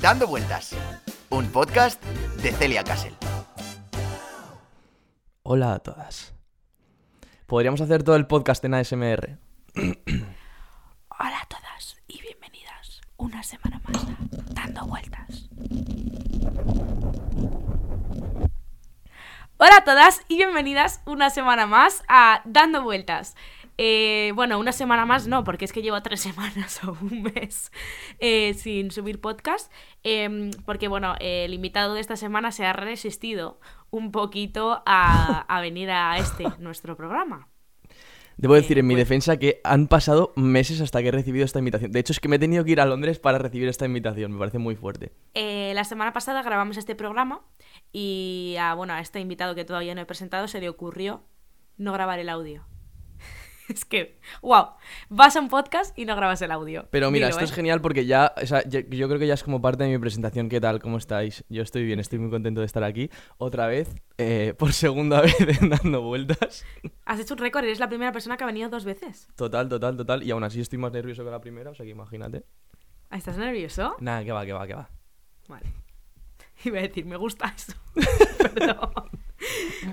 Dando Vueltas, un podcast de Celia Castle. Hola a todas. Podríamos hacer todo el podcast en ASMR. Hola a todas y bienvenidas una semana más a Dando Vueltas. Hola a todas y bienvenidas una semana más a Dando Vueltas. Eh, bueno, una semana más no, porque es que llevo tres semanas o un mes eh, sin subir podcast. Em, porque, bueno, el invitado de esta semana se ha resistido un poquito a, a venir a este, nuestro programa. Debo decir en mi pues- defensa que han pasado meses hasta que he recibido esta invitación. De hecho, es que me he tenido que ir a Londres para recibir esta invitación. Me parece muy fuerte. Eh, la semana pasada grabamos este programa y a, bueno, a este invitado que todavía no he presentado se le ocurrió no grabar el audio. es que, wow, vas a un podcast y no grabas el audio. Pero mira, Dilo, esto es ¿eh? genial porque ya, o sea, yo, yo creo que ya es como parte de mi presentación. ¿Qué tal? ¿Cómo estáis? Yo estoy bien, estoy muy contento de estar aquí. Otra vez, eh, por segunda vez dando vueltas. Has hecho un récord, eres la primera persona que ha venido dos veces. Total, total, total. Y aún así estoy más nervioso que la primera, o sea que imagínate. Ah, ¿Estás nervioso? Nada, que va, que va, que va. Vale. Iba a decir, me gusta eso. Perdón.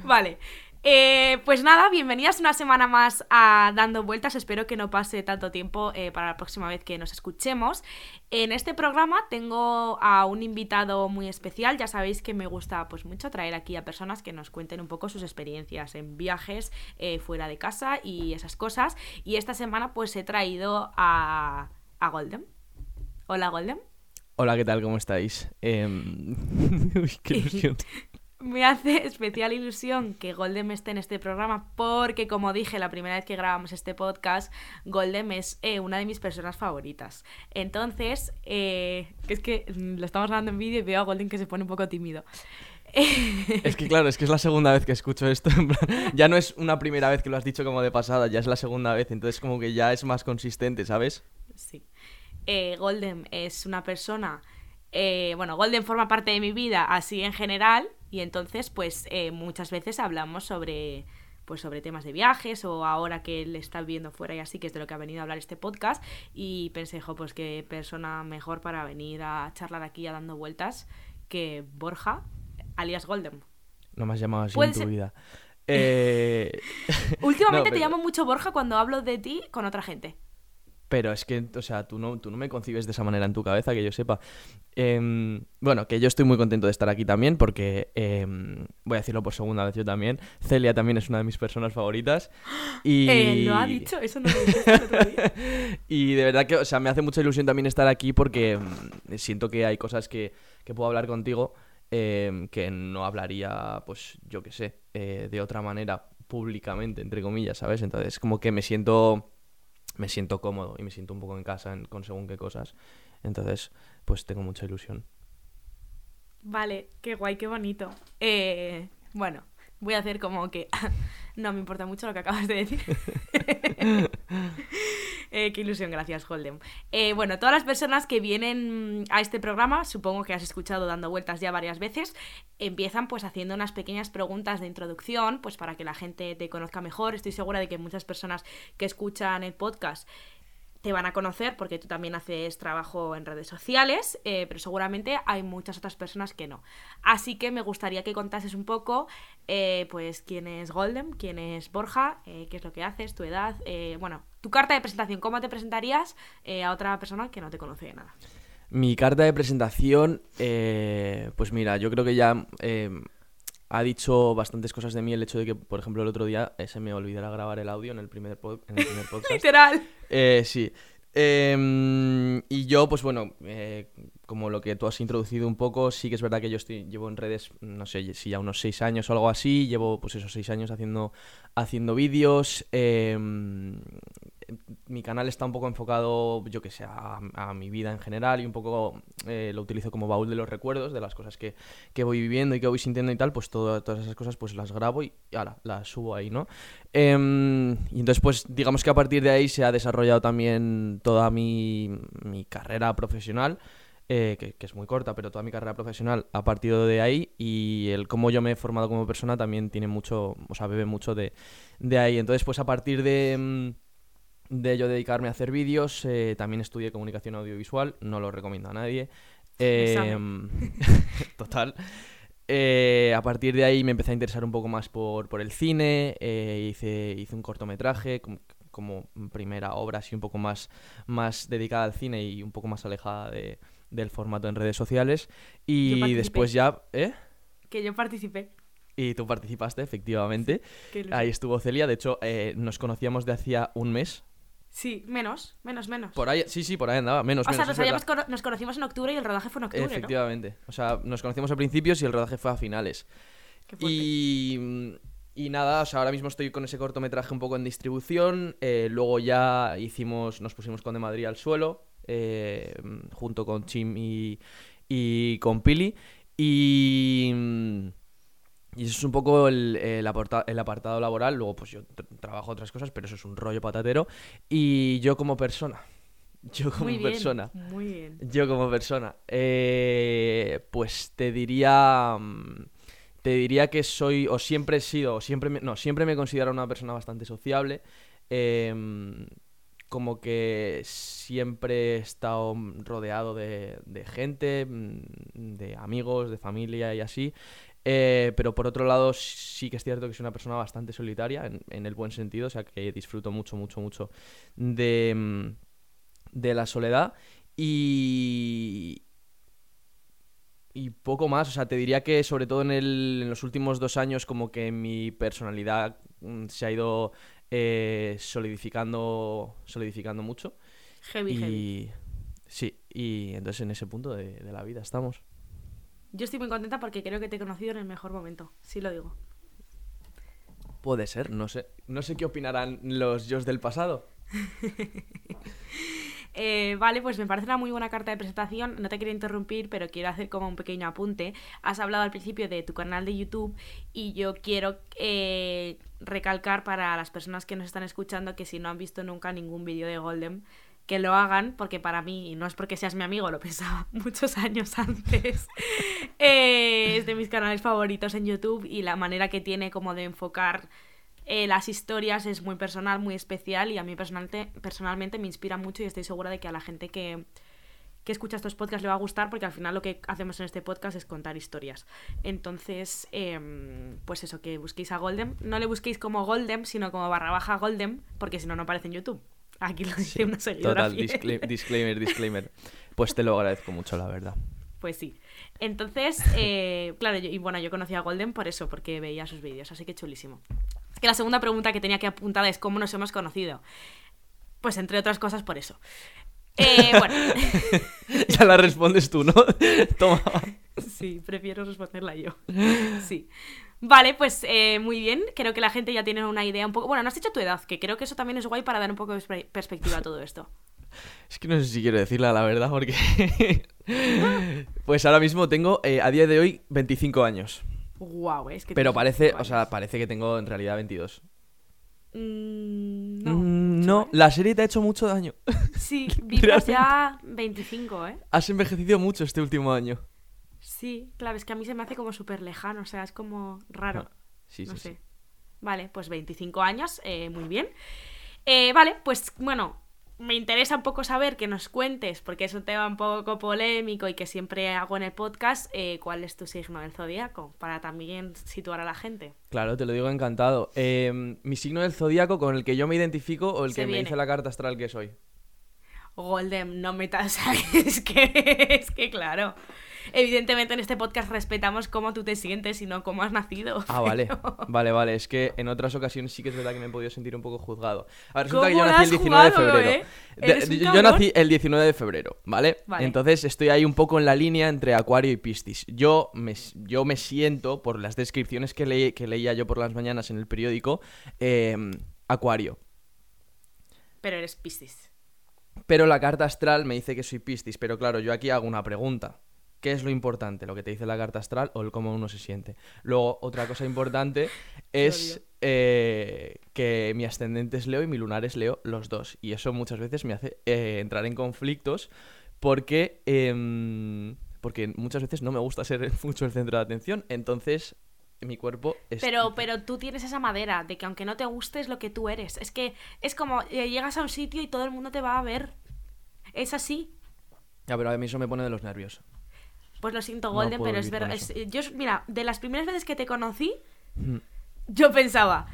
Vale. Eh, pues nada, bienvenidas una semana más a Dando Vueltas. Espero que no pase tanto tiempo eh, para la próxima vez que nos escuchemos. En este programa tengo a un invitado muy especial. Ya sabéis que me gusta pues mucho traer aquí a personas que nos cuenten un poco sus experiencias en viajes eh, fuera de casa y esas cosas. Y esta semana pues he traído a, a Golden. Hola Golden. Hola, ¿qué tal? ¿Cómo estáis? Em, Uy, qué ilusión. Me hace especial ilusión que Golden esté en este programa porque, como dije la primera vez que grabamos este podcast, Golden es eh, una de mis personas favoritas. Entonces, eh, es que lo estamos grabando en vídeo y veo a Golden que se pone un poco tímido. Es que claro, es que es la segunda vez que escucho esto. ya no es una primera vez que lo has dicho como de pasada, ya es la segunda vez, entonces como que ya es más consistente, ¿sabes? Sí. Eh, Golden es una persona. eh, bueno, Golden forma parte de mi vida así en general. Y entonces, pues, eh, muchas veces hablamos sobre. Pues sobre temas de viajes o ahora que él está viviendo fuera y así, que es de lo que ha venido a hablar este podcast. Y pensé, jo, pues qué persona mejor para venir a charlar aquí a dando vueltas que Borja, alias Golden. No me has llamado así en tu ser- vida. Eh, Últimamente No, te llamo mucho Borja cuando hablo de ti con otra gente. Pero es que, o sea, tú no, tú no me concibes de esa manera en tu cabeza, que yo sepa. Em, bueno, que yo estoy muy contento de estar aquí también, porque em, voy a decirlo por segunda vez yo también. Celia también es una de mis personas favoritas. Y... Eh, lo ha dicho, eso no lo otro día. y de verdad que, o sea, me hace mucha ilusión también estar aquí porque mm, siento que hay cosas que, que puedo hablar contigo em, que no hablaría, pues, yo qué sé, eh, de otra manera públicamente, entre comillas, ¿sabes? Entonces, como que me siento me siento cómodo y me siento un poco en casa en- con según qué cosas. Entonces, pues tengo mucha ilusión. Vale, qué guay, qué bonito. Eh, bueno, voy a hacer como que no me importa mucho lo que acabas de decir. Eh, qué ilusión, gracias, Golden. Eh, bueno, todas las personas que vienen a este programa, supongo que has escuchado dando vueltas ya varias veces, empiezan pues haciendo unas pequeñas preguntas de introducción, pues para que la gente te conozca mejor. Estoy segura de que muchas personas que escuchan el podcast te van a conocer porque tú también haces trabajo en redes sociales, eh, pero seguramente hay muchas otras personas que no. Así que me gustaría que contases un poco, eh, pues, quién es Golden, quién es Borja, qué es lo que haces, tu edad, bueno, tu carta de presentación, cómo te presentarías eh, a otra persona que no te conoce de nada. Mi carta de presentación, eh, pues mira, yo creo que ya eh, ha dicho bastantes cosas de mí el hecho de que, por ejemplo, el otro día eh, se me olvidara grabar el audio en el primer, pod- en el primer podcast. Literal. Eh, sí. Em, y yo, pues bueno, eh, como lo que tú has introducido un poco, sí que es verdad que yo estoy, llevo en redes, no sé si ya unos seis años o algo así, llevo pues esos seis años haciendo, haciendo vídeos. em, mi canal está un poco enfocado, yo que sé, a, mi vida en general y un poco eh, lo utilizo como baúl de los recuerdos, de las cosas que, que voy viviendo y que voy sintiendo y tal, pues todo- todas esas cosas pues las grabo y, ala, las subo ahí, ¿no? Em, y entonces pues digamos que a partir de ahí se ha desarrollado también toda mi, mi carrera profesional. eh, que, es muy corta, pero toda mi carrera profesional ha partido de ahí y el cómo yo me he formado como persona también tiene mucho, o sea, bebe mucho de, de ahí. Entonces, pues a partir de, mm, de yo dedicarme a hacer vídeos, eh, también estudié comunicación audiovisual, no lo recomiendo a nadie. Em, Total. Eh, a partir de ahí me empecé a interesar un poco más por, por el cine, eh, hice, hice un cortometraje como, como primera obra así un poco más, más dedicada al cine y un poco más alejada de- del formato en redes sociales. Y después ya... ¿Eh? Que yo participé. Y tú participaste, efectivamente. Ahí estuvo Celia. De hecho, eh, nos conocíamos de hacía un mes. Sí, menos, menos, menos. Por ahí, sí, sí, por ahí andaba. Menos, o sea, nos, habíamos cono- nos conocimos en octubre y el rodaje fue en octubre, ¿no? Efectivamente. O sea, nos conocimos a principios y el rodaje fue a finales. Qué. Y, y nada, o sea, ahora mismo estoy con ese cortometraje un poco en distribución. eh, luego ya hicimos, nos pusimos con De Madrid al suelo, eh, junto con Chim y, y con Pili. Y, y eso es un poco el, el aparta- el apartado laboral. Luego, pues yo tr- trabajo otras cosas, pero eso es un rollo patatero. Y yo como persona, yo como muy bien, persona, muy bien. yo como persona, eh, pues te diría, mm, te diría que soy, o siempre he sido, o siempre me, no, siempre me he considerado una persona bastante sociable. em, como que siempre he estado rodeado de, de gente, mm, de amigos, de familia y así. Eh, pero por otro lado, sí que es cierto que soy una persona bastante solitaria, en, en el buen sentido, o sea que disfruto mucho, mucho, mucho de, mm, de la soledad. Y. Y poco más, o sea, te diría que sobre todo en, el- en los últimos dos años como que mi personalidad mm, se ha ido eh, solidificando, solidificando mucho. Heavy, heavy. Y sí, y entonces en ese punto de, de la vida estamos. Yo estoy muy contenta porque creo que te he conocido en el mejor momento, sí lo digo. Puede ser, no sé. No sé qué opinarán los yo del pasado. Eh, vale, pues me parece una muy buena carta de presentación. No te quiero interrumpir, pero quiero hacer como un pequeño apunte. Has hablado al principio de tu canal de YouTube y yo quiero eh, recalcar para las personas que nos están escuchando que si no han visto nunca ningún vídeo de Golden, que lo hagan, porque para mí, y no es porque seas mi amigo, lo pensaba muchos años antes, eh, es de mis canales favoritos en YouTube y la manera que tiene como de enfocar eh, las historias es muy personal, muy especial y a mí personalmente, personalmente me inspira mucho y estoy segura de que a la gente que, que escucha estos podcasts le va a gustar porque al final lo que hacemos en este podcast es contar historias. Entonces, em, pues eso, que busquéis a Golden. No le busquéis como Golden, sino como barra baja Golden, porque si no, no aparece en YouTube. Aquí lo dice una seguidora Total, fiel. disclaimer, disclaimer. Pues te lo agradezco mucho, la verdad. Pues sí. Entonces, eh, claro, yo- y bueno, yo conocí a Golden por eso, porque veía sus vídeos, así que chulísimo. Que la segunda pregunta que tenía que apuntar es cómo nos hemos conocido. Pues entre otras cosas por eso. Eh, bueno, ya la respondes tú, ¿no? Toma. sí, prefiero responderla yo. Sí. Vale, pues eh, muy bien. Creo que la gente ya tiene una idea un poco. Bueno, no has dicho tu edad, que creo que eso también es guay para dar un poco de perspe- perspectiva a todo esto. Es que no sé si quiero decirla, la verdad, porque... pues ahora mismo tengo, eh, a día de hoy, 25 años. Guau, es que. Pero parece, 25 o sea, parece que tengo en realidad 22. Mm, no. Mm, no, la serie te ha hecho mucho daño. Sí, Realmente. ya 25, ¿eh? Has envejecido mucho este último año. Sí, claro, es que a mí se me hace como súper lejano, o sea, es como raro. Ah, Sí, sí, no sí. sé. Vale, pues 25 años, eh, muy bien. Eh, vale, pues bueno, me interesa un poco saber que nos cuentes, porque es un tema un poco polémico y que siempre hago en el podcast, eh, cuál es tu signo del zodíaco, para también situar a la gente. Claro, te lo digo encantado. Eh, mi signo del zodíaco con el que yo me identifico o el Se que me dice la carta astral que soy. Golden, no metas. es que, es que claro. Evidentemente en este podcast respetamos cómo tú te sientes y no cómo has nacido. Ah, vale. pero- Vale, vale. Es que en otras ocasiones sí que es verdad que me he podido sentir un poco juzgado. A ver, resulta que ¿Cómo yo nací el 19 de febrero. eh? De- yo nací el 19 de febrero, ¿vale? Vale. Entonces estoy ahí un poco en la línea entre Acuario y Piscis. Yo me, yo me siento, por las descripciones que, leí- que leía yo por las mañanas en el periódico, eh, Acuario. Pero eres Piscis. Pero la carta astral me dice que soy Piscis. Pero claro, yo aquí hago una pregunta. ¿Qué es lo importante? ¿Lo que te dice la carta astral o el cómo uno se siente? Luego, otra cosa importante es eh, que mi ascendente es Leo y mi lunar es Leo, los dos. Y eso muchas veces me hace eh, entrar en conflictos porque, em, porque muchas veces no me gusta ser mucho el centro de atención. Entonces, mi cuerpo es... Pero, pero tú tienes esa madera de que aunque no te guste es lo que tú eres. Es que es como eh, llegas a un sitio y todo el mundo te va a ver. Es así. Ya, pero a mí eso me pone de los nervios. Pues lo siento, Golden, pero es verdad. Yo, mira, de las primeras veces que te conocí, Mm. yo pensaba,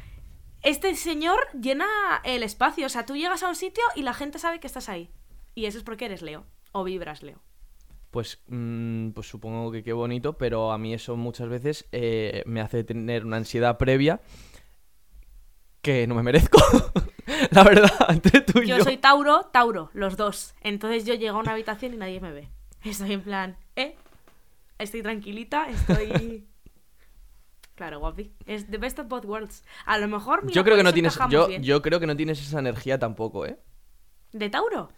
este señor llena el espacio. O sea, tú llegas a un sitio y la gente sabe que estás ahí. Y eso es porque eres Leo. O vibras Leo. Pues, mm, pues supongo que qué bonito, pero a mí eso muchas veces eh, me hace tener una ansiedad previa que no me merezco. La verdad, entre tú y yo. Yo soy Tauro, Tauro, los dos. Entonces yo llego a una habitación y nadie me ve. Estoy en plan, ¿eh? Estoy tranquilita, estoy... Claro, guapi. Es the best of both worlds. A lo mejor... mira, Yo creo que no tienes, yo, yo creo que no tienes esa energía tampoco, ¿eh? ¿De Tauro?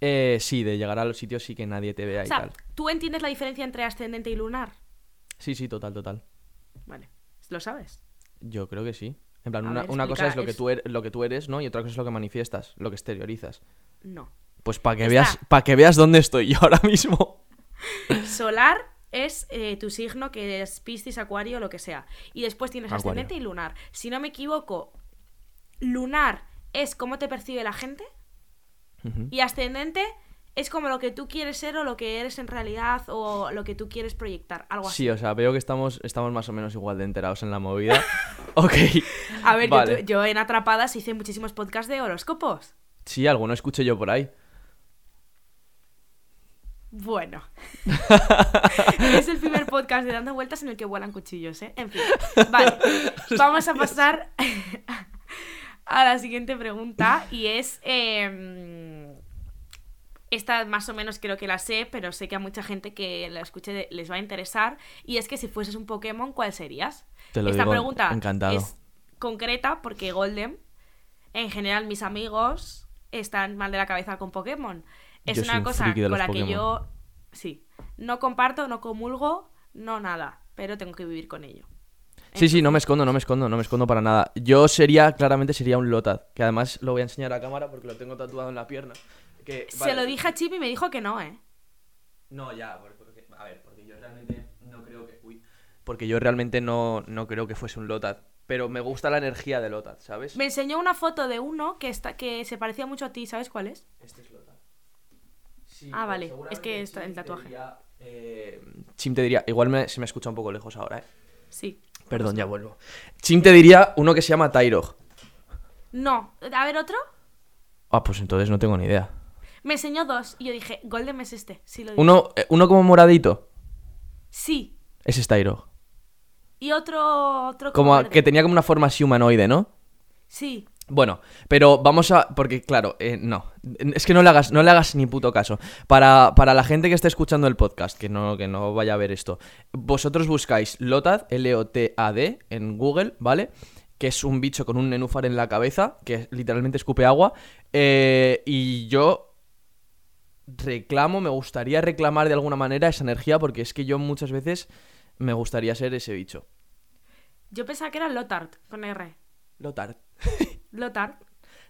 Eh, sí, de llegar a los sitios y que nadie te vea O y sea, tal. ¿tú entiendes la diferencia entre ascendente y lunar? Sí, sí, total, total. Vale. ¿Lo sabes? Yo creo que sí. En plan, A una, ver, una cosa es lo que, tú er- lo que tú eres, ¿no? Y otra cosa es lo que manifiestas, lo que exteriorizas. No. Pues para que Está. veas, para que veas dónde estoy yo ahora mismo. Solar es eh, tu signo, que es Piscis, Acuario, lo que sea. Y después tienes Acuario. ascendente y lunar. Si no me equivoco, lunar es cómo te percibe la gente y ascendente es como lo que tú quieres ser o lo que eres en realidad o lo que tú quieres proyectar. Algo así. Sí, o sea, veo que estamos, estamos más o menos igual de enterados en la movida. ok. A ver, yo vale. yo, en Atrapadas hice muchísimos podcasts de horóscopos. Sí, alguno escuché yo por ahí. Bueno. es el primer podcast de Dando Vueltas en el que vuelan cuchillos, ¿eh? En fin. Vale. Vamos a pasar a la siguiente pregunta y es... em, esta más o menos creo que la sé, pero sé que a mucha gente que la escuche les va a interesar. Y es que si fueses un Pokémon, ¿cuál serías? Te lo Esta digo pregunta encantado. es concreta porque Golden, en general mis amigos están mal de la cabeza con Pokémon. Es Yo una un cosa con la que yo, sí, no comparto, no comulgo, no nada, pero tengo que vivir con ello. Sí, sí, no me escondo, no me escondo, no me escondo para nada. Yo sería, claramente sería un Lotad, que además lo voy a enseñar a cámara porque lo tengo tatuado en la pierna. Que, Se vale. lo dije a Chip y me dijo que no, ¿eh? No, ya, por- porque, a ver, porque yo realmente no creo que... Uy. Porque yo realmente no, no creo que fuese un Lotad, pero me gusta la energía de Lotad, ¿sabes? Me enseñó una foto de uno que, está, que se parecía mucho a ti, ¿sabes cuál es? Este es Lotad. Sí, Ah, vale, es que está el te tatuaje. diría, eh, Chim te diría, igual me- se me escucha un poco lejos ahora, ¿eh? Sí. Perdón, ya vuelvo. Chim te diría uno que se llama Tyrog. No, a ver otro. Ah, pues entonces no tengo ni idea. Me enseñó dos y yo dije, Golden es este, sí lo. Uno, eh, uno como moradito. Sí. Ese es Tyrog. Y otro, otro como Como a- verde. que tenía como una forma así humanoide, ¿no? Sí. Bueno, pero vamos a. Porque, claro, eh, no. Es que no le hagas, no le hagas ni puto caso. Para, para la gente que esté escuchando el podcast, que no, que no vaya a ver esto, vosotros buscáis Lotad, L-O-T-A-D, en Google, ¿vale? Que es un bicho con un nenúfar en la cabeza, que literalmente escupe agua. eh, y yo reclamo, me gustaría reclamar de alguna manera esa energía, porque es que yo muchas veces me gustaría ser ese bicho. Yo pensaba que era Lotard, con R. Lotard. Lotard.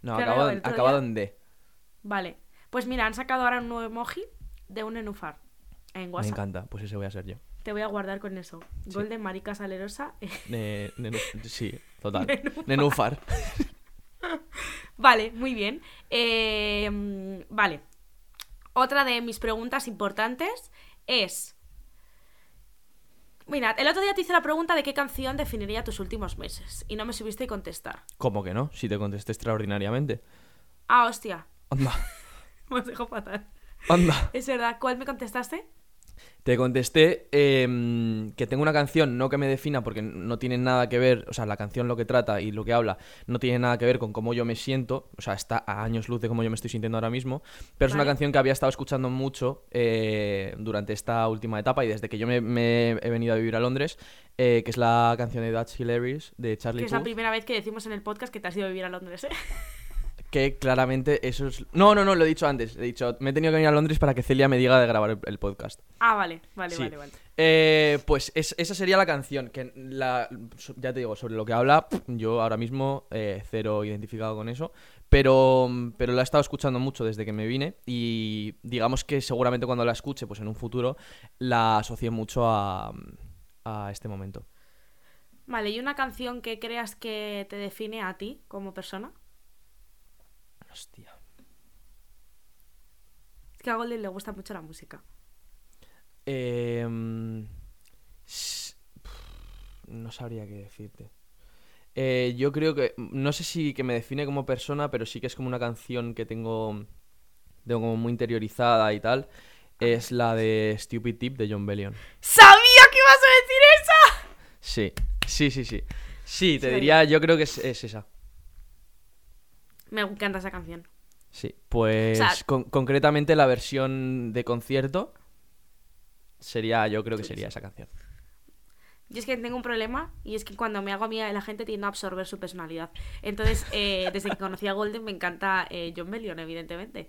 No, acabado, acabado en D. Vale. Pues mira, han sacado ahora un nuevo emoji de un nenúfar en Me WhatsApp. encanta, pues ese voy a ser yo. Te voy a guardar con eso. Golden marica salerosa. Ne- nenu- sí, total. Nenúfar. Nenúfar. vale, muy bien. Eh, vale. Otra de mis preguntas importantes es... Mira, el otro día te hice la pregunta de qué canción definiría tus últimos meses y no me subiste a contestar. ¿Cómo que no? Si te contesté extraordinariamente. Ah, hostia. Anda, Me os dejo fatal. anda. Es verdad, ¿cuál me contestaste? Te contesté em, que tengo una canción, no que me defina, porque no tiene nada que ver, o sea, la canción lo que trata y lo que habla no tiene nada que ver con cómo yo me siento, o sea, está a años luz de cómo yo me estoy sintiendo ahora mismo, pero es una canción que había estado escuchando mucho eh, durante esta última etapa y desde que yo me, me he venido a vivir a Londres, eh, que es la canción de That's Hilarious de Charlie Que es la primera vez que decimos en el podcast que te has ido a vivir a Londres, ¿eh? Que claramente eso es... No, no, no, lo he dicho antes. He dicho, me he tenido que venir a Londres para que Celia me diga de grabar el, el podcast. Ah, vale, vale, Sí. vale, vale. Eh, pues es- esa sería la canción. Que la, ya te digo, sobre lo que habla, yo ahora mismo eh, cero identificado con eso. Pero, pero la he estado escuchando mucho desde que me vine. Y digamos que seguramente cuando la escuche, pues en un futuro, la asocié mucho a, a este momento. Vale, ¿y una canción que creas que te define a ti como persona? Hostia. Es que a Golden le gusta mucho la música. S- no sabría qué decirte. Eh, yo creo que, no sé si que me define como persona, pero sí que es como una canción que tengo, tengo como muy interiorizada y tal. Es la de Stupid Tip de John Bellion. ¡Sabía que ibas a decir esa! Sí, sí, sí, sí. Sí, te Sí. diría, yo creo que es, es esa. Me encanta esa canción. Sí, pues O sea- con- concretamente la versión de concierto sería, yo creo que sería esa canción. Yo es que tengo un problema y es que cuando me hago amiga de la gente tiendo a absorber su personalidad. Entonces, eh, desde que conocí a Golden me encanta eh, John Bellion, evidentemente.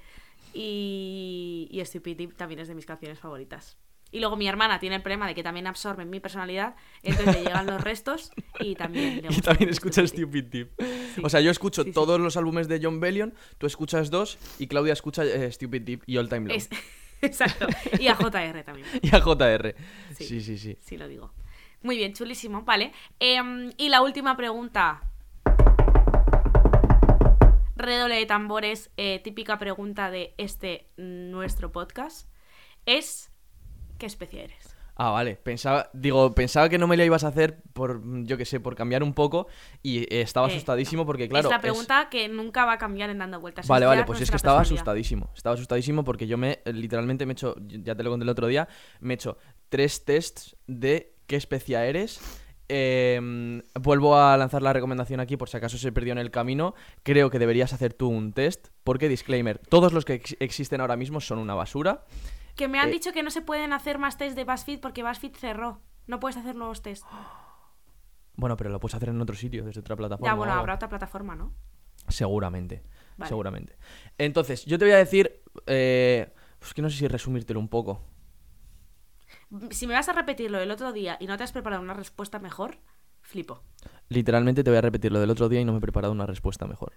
Y, y Stupid Tip también es de mis canciones favoritas. Y luego mi hermana tiene el problema de que también absorben mi personalidad, entonces le llegan los restos y también le Y también escucha Stupid Tip. Sí. O sea, yo escucho Sí, sí. todos los álbumes de John Bellion, tú escuchas dos y Claudia escucha eh, Stupid Tip y All Time Low. Es- Exacto. Y a JR también. Y a JR. Sí. Sí, sí, sí. Sí, lo digo. Muy bien, chulísimo. Vale. Em, y la última pregunta. Redoble de tambores, eh, típica pregunta de este nuestro podcast. Es ¿qué especie eres? Ah, vale. Pensaba, digo, pensaba que no me la ibas a hacer por, yo qué sé, por cambiar un poco y eh, estaba Eh, asustadísimo porque, claro. es la es- pregunta que nunca va a cambiar en dando vueltas. Vale, es vale, pues es que estaba asustadísimo. Estaba asustadísimo porque yo me, eh, literalmente me he hecho, ya te lo conté el otro día, me he hecho tres tests de qué especia eres. Eh, vuelvo a lanzar la recomendación aquí por si acaso se perdió en el camino. Creo que deberías hacer tú un test porque, disclaimer, todos los que ex- existen ahora mismo son una basura. Que me han Eh, dicho que no se pueden hacer más test de BuzzFeed porque BuzzFeed cerró. No puedes hacer nuevos test. Bueno, pero lo puedes hacer en otro sitio, desde otra plataforma. Ya, bueno, habrá otra plataforma, ¿no? Seguramente. Vale. Seguramente. Entonces, yo te voy a decir. Eh, es que no sé si resumírtelo un poco. Si me vas a repetirlo el otro día y no te has preparado una respuesta mejor, flipo. Literalmente te voy a repetir lo del otro día y no me he preparado una respuesta mejor.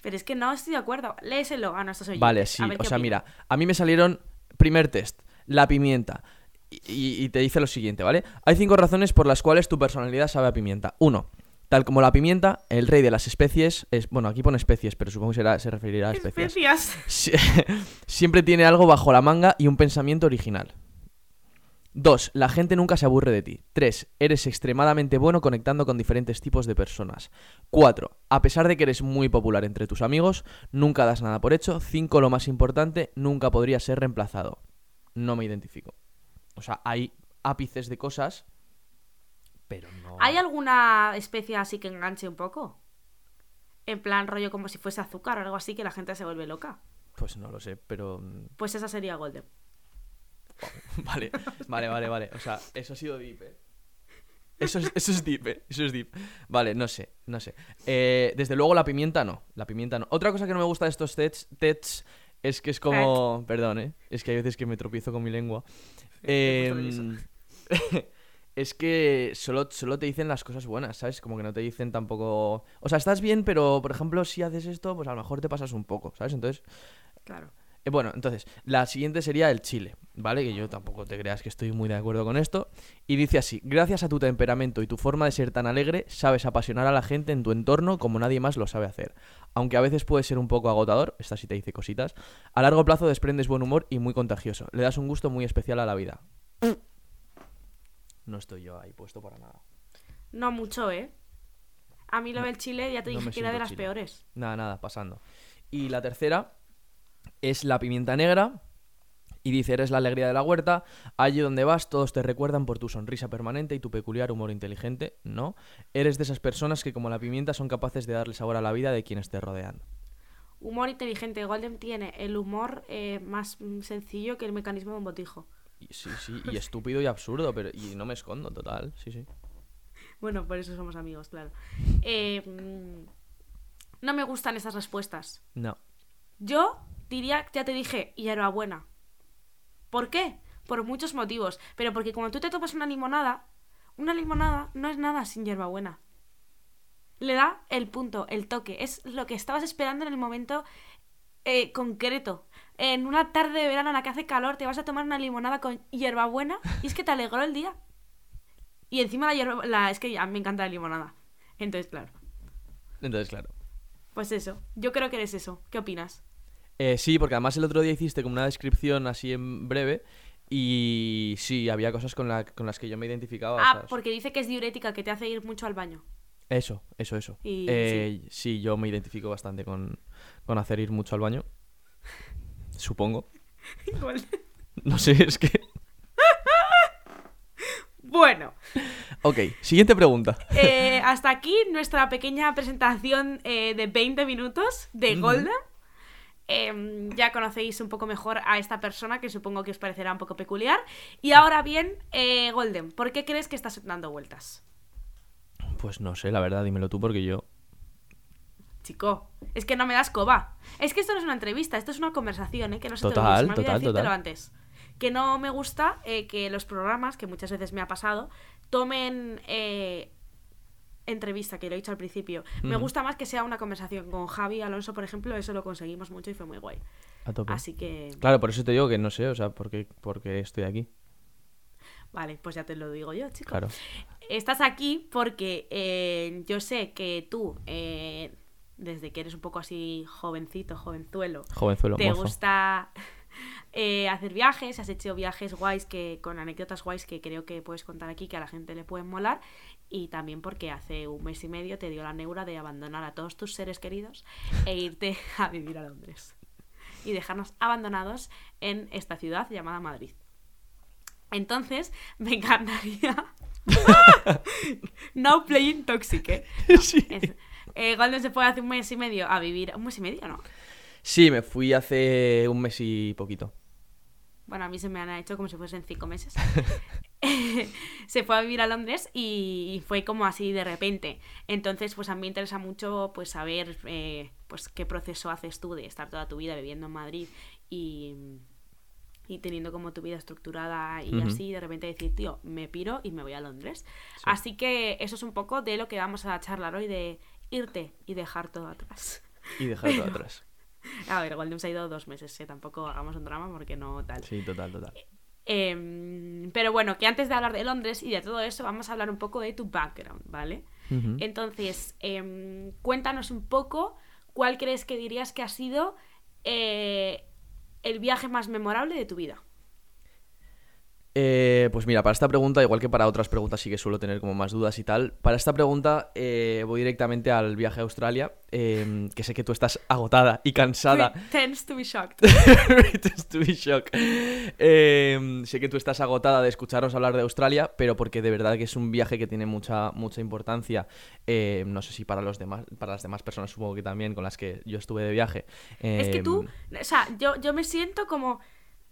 Pero es que no estoy de acuerdo. Léeselo a nuestros oyentes. Vale, a sí. ver O sea, mira, a mí me salieron. Primer test, la pimienta. Y, te dice lo siguiente, ¿vale? Hay cinco razones por las cuales tu personalidad sabe a pimienta. Uno, tal como la pimienta, el rey de las especies es. Bueno, aquí pone especies, pero supongo que será, se referirá a especies. Especias. Sie- Siempre tiene algo bajo la manga y un pensamiento original. 2. La gente nunca se aburre de ti. 3. Eres extremadamente bueno conectando con diferentes tipos de personas. 4. A pesar de que eres muy popular entre tus amigos, nunca das nada por hecho. 5. Lo más importante, nunca podría ser reemplazado. No me identifico. O sea, hay ápices de cosas, pero no... ¿Hay alguna especie así que enganche un poco? En plan rollo como si fuese azúcar o algo así que la gente se vuelve loca. Pues no lo sé, pero... mm, Pues esa sería Golden. Vale, vale, vale, vale. O sea, eso ha sido deep, ¿eh? Eso es, eso es deep, ¿eh? Eso es deep. Vale, no sé, no sé. Eh, desde luego la pimienta no, la pimienta no. Otra cosa que no me gusta de estos tests, tests es que es como... Perdón, ¿eh? Es que hay veces que me tropiezo con mi lengua. Em, es que solo, solo te dicen las cosas buenas, ¿sabes? Como que no te dicen tampoco... O sea, estás bien, pero por ejemplo, si haces esto, pues a lo mejor te pasas un poco, ¿sabes? Entonces, Claro. Eh, bueno, entonces, la siguiente sería el chile, ¿vale? Que yo tampoco te creas que estoy muy de acuerdo con esto. Y dice así, gracias a tu temperamento y tu forma de ser tan alegre, sabes apasionar a la gente en tu entorno como nadie más lo sabe hacer. Aunque a veces puede ser un poco agotador, esta sí te dice cositas, a largo plazo desprendes buen humor y muy contagioso. Le das un gusto muy especial a la vida. No estoy yo ahí puesto para nada. No mucho, ¿eh? A mí lo No, del chile ya te no dije que era de las chile. peores. Nada, nada, pasando. Y la tercera es la pimienta negra. Y dice, eres la alegría de la huerta. Allí donde vas, todos te recuerdan por tu sonrisa permanente y tu peculiar humor inteligente. No. Eres de esas personas que, como la pimienta, son capaces de darle sabor a la vida de quienes te rodean. Humor inteligente. Golden tiene el humor eh, más sencillo que el mecanismo de un botijo. Y, sí, sí, y estúpido y absurdo, pero y no me escondo, total. Sí, sí. Bueno, por eso somos amigos, claro. Eh, mm, no me gustan esas respuestas. No. Yo diría, ya te dije, hierbabuena. ¿Por qué? Por muchos motivos. Pero porque cuando tú te tomas una limonada, una limonada no es nada sin hierbabuena. Le da el punto, el toque. Es lo que estabas esperando en el momento eh, concreto. En una tarde de verano en la que hace calor, te vas a tomar una limonada con hierbabuena y es que te alegró el día. Y encima la hierba... La, es que a mí me encanta la limonada. Entonces, claro. Entonces, claro. Pues eso. Yo creo que eres eso. ¿Qué opinas? Eh, sí, porque además el otro día hiciste como una descripción así en breve Y sí, había cosas con, la- con las que yo me identificaba. Ah, porque dice que es diurética, que te hace ir mucho al baño. Eso, eso, eso. Y Eh, sí. yo me identifico bastante con, con hacer ir mucho al baño. Supongo. Igual. No sé, es que... Bueno, Ok, siguiente pregunta. eh, hasta aquí nuestra pequeña presentación eh, de 20 minutos de. Golden. Em, ya conocéis un poco mejor a esta persona que supongo que os parecerá un poco peculiar. Y ahora bien, eh, Golden, ¿por qué crees que estás dando vueltas? Pues no sé, la verdad, dímelo tú porque yo... Chico, es que no me das coba. Es que esto no es una entrevista, esto es una conversación, ¿eh? Que no se te Total, olvida total, decírtelo total. antes. Que no me gusta eh, que los programas, que muchas veces me ha pasado, tomen eh, entrevista, que lo he dicho al principio. Me gusta más que sea una conversación con Javi Alonso, por ejemplo, eso lo conseguimos mucho y fue muy guay. A tope. Así que, Claro, por eso te digo que no sé, o sea, ¿por qué, por qué estoy aquí? vale, pues ya te lo digo yo, chico. Claro. Estás aquí porque eh, yo sé que tú, eh, desde que eres un poco así jovencito, jovenzuelo, Jovenzuelo, te mozo. gusta eh, hacer viajes, has hecho viajes guays que con anécdotas guays que creo que puedes contar aquí que a la gente le pueden molar y también porque hace un mes y medio te dio la neura de abandonar a todos tus seres queridos e irte a vivir a Londres y dejarnos abandonados en esta ciudad llamada Madrid. Entonces, me encantaría. no playing toxic, ¿eh? No, es- eh, Golden se fue hace un mes y medio a vivir. Un mes y medio, ¿no? Sí, me fui hace un mes y poquito. Bueno, a mí se me han hecho como si fuesen cinco meses. se fue a vivir a Londres y, fue como así de repente. Entonces, pues a mí me interesa mucho pues saber eh, pues qué proceso haces tú de estar toda tu vida viviendo en Madrid y, y teniendo como tu vida estructurada y así de repente decir, tío, me piro y me voy a Londres. Así que eso es un poco de lo que vamos a charlar hoy de irte y dejar todo atrás. Y dejar todo atrás. A ver, Golden se ha ido dos meses, ¿eh? tampoco hagamos un drama porque no tal. Sí, total, total. Em, pero bueno, que antes de hablar de Londres y de todo eso, vamos a hablar un poco de tu background, ¿vale? Entonces, em, cuéntanos un poco cuál crees que dirías que ha sido eh, el viaje más memorable de tu vida. Eh, pues mira, para esta pregunta, igual que para otras preguntas sí que suelo tener como más dudas y tal, para esta pregunta eh, voy directamente al viaje a Australia, eh, que sé que tú estás agotada y cansada. Tends to be shocked. Pretends to be shocked. Eh, sé que tú estás agotada de escucharos hablar de Australia, pero porque de verdad que es un viaje que tiene mucha, mucha importancia. eh, no sé si para los demás, para las demás personas supongo que también, con las que yo estuve de viaje. Es que tú, o sea, yo, yo me siento como